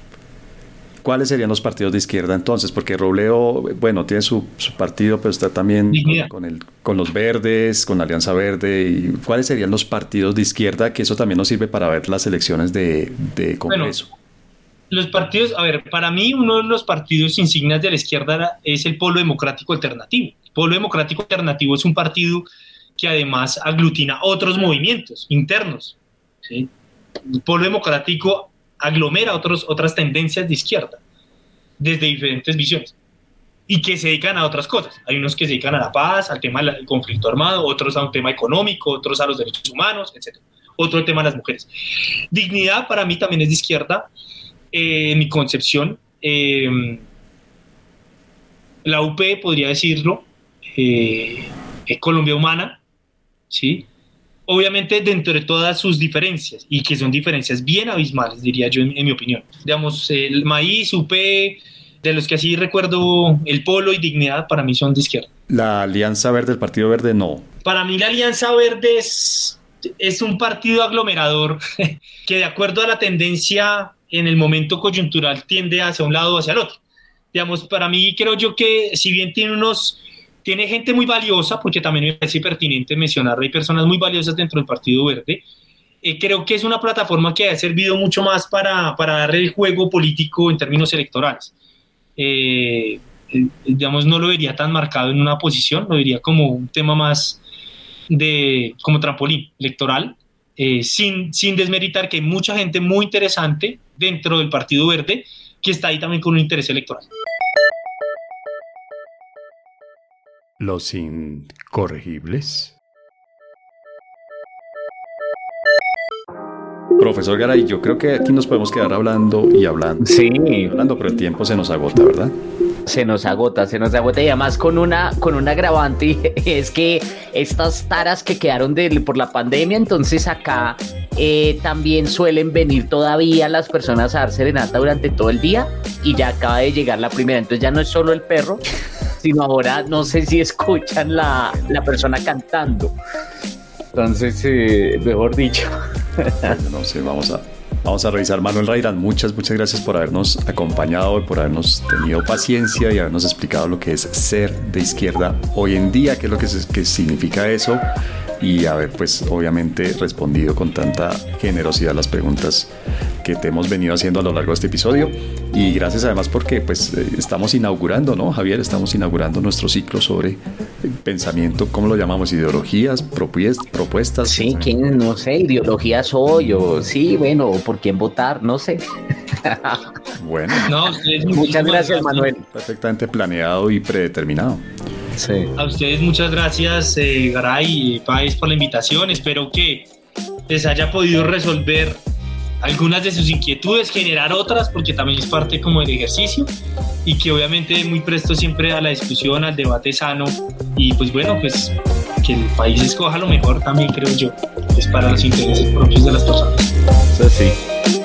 ¿cuáles serían los partidos de izquierda entonces? Porque Robledo, bueno, tiene su, partido, pero está también con, el, con los verdes, con la Alianza Verde. Y, ¿Cuáles serían los partidos de izquierda? Que eso también nos sirve para ver las elecciones de, Congreso. los partidos, a ver, para mí uno de los partidos insignias de la izquierda es el Polo Democrático Alternativo. El Polo Democrático Alternativo es un partido que además aglutina otros movimientos internos. ¿sí? Polo Democrático aglomera otros, otras tendencias de izquierda desde diferentes visiones y que se dedican a otras cosas. Hay unos que se dedican a la paz, al tema del conflicto armado, otros a un tema económico, otros a los derechos humanos, etc. Otro tema a las mujeres. Dignidad para mí también es de izquierda. Eh, en mi concepción, eh, la UP, podría decirlo, eh, es Colombia Humana, ¿sí? Obviamente dentro de todas sus diferencias, y que son diferencias bien abismales, diría yo, en, mi opinión. Digamos, el maíz, UP, de los que así recuerdo, el polo y dignidad para mí son de izquierda. La Alianza Verde, el Partido Verde, no. Para mí la Alianza Verde es, es un partido aglomerador que de acuerdo a la tendencia en el momento coyuntural tiende hacia un lado o hacia el otro. Digamos, para mí creo yo que si bien tiene unos tiene gente muy valiosa, porque también me parece pertinente mencionar, hay personas muy valiosas dentro del Partido Verde. Eh, creo que es una plataforma que ha servido mucho más para, para dar el juego político en términos electorales. Eh, eh, digamos, no lo vería tan marcado en una posición, lo vería como un tema más de, como trampolín electoral, sin, sin desmeritar que hay mucha gente muy interesante dentro del Partido Verde que está ahí también con un interés electoral. Los incorregibles. Profesor Garay, yo creo que aquí nos podemos quedar hablando y hablando. Sí. Hablando, pero el tiempo se nos agota, ¿verdad? Se nos agota, se nos agota y además con una, con un agravante es que estas taras que quedaron de, por la pandemia, entonces acá eh, también suelen venir todavía las personas a dar serenata durante todo el día y ya acaba de llegar la primera, entonces ya no es solo el perro, sino ahora no sé si escuchan la, la persona cantando. Entonces, eh, mejor dicho. no sé, vamos a, vamos a revisar. Manuel Rairán, muchas, muchas gracias por habernos acompañado por habernos tenido paciencia y habernos explicado lo que es ser de izquierda hoy en día, qué es lo que, que significa eso y haber pues obviamente respondido con tanta generosidad las preguntas que te hemos venido haciendo a lo largo de este episodio y gracias además porque pues eh, estamos inaugurando, ¿no? Javier, estamos inaugurando nuestro ciclo sobre pensamiento, ¿cómo lo llamamos? Ideologías, propuestas. Sí, ¿quién? No sé, ideologías soy o sí, bueno, por quién votar, no sé. bueno. muchas gracias, Manuel. Perfectamente planeado y predeterminado. A ustedes muchas gracias, eh, Garay y País, por la invitación. Espero que les haya podido resolver algunas de sus inquietudes, generar otras, porque también es parte como del ejercicio y que obviamente muy presto siempre a la discusión, al debate sano y pues bueno, pues que el país escoja lo mejor también creo yo, es para los intereses propios de las personas. Eso sí.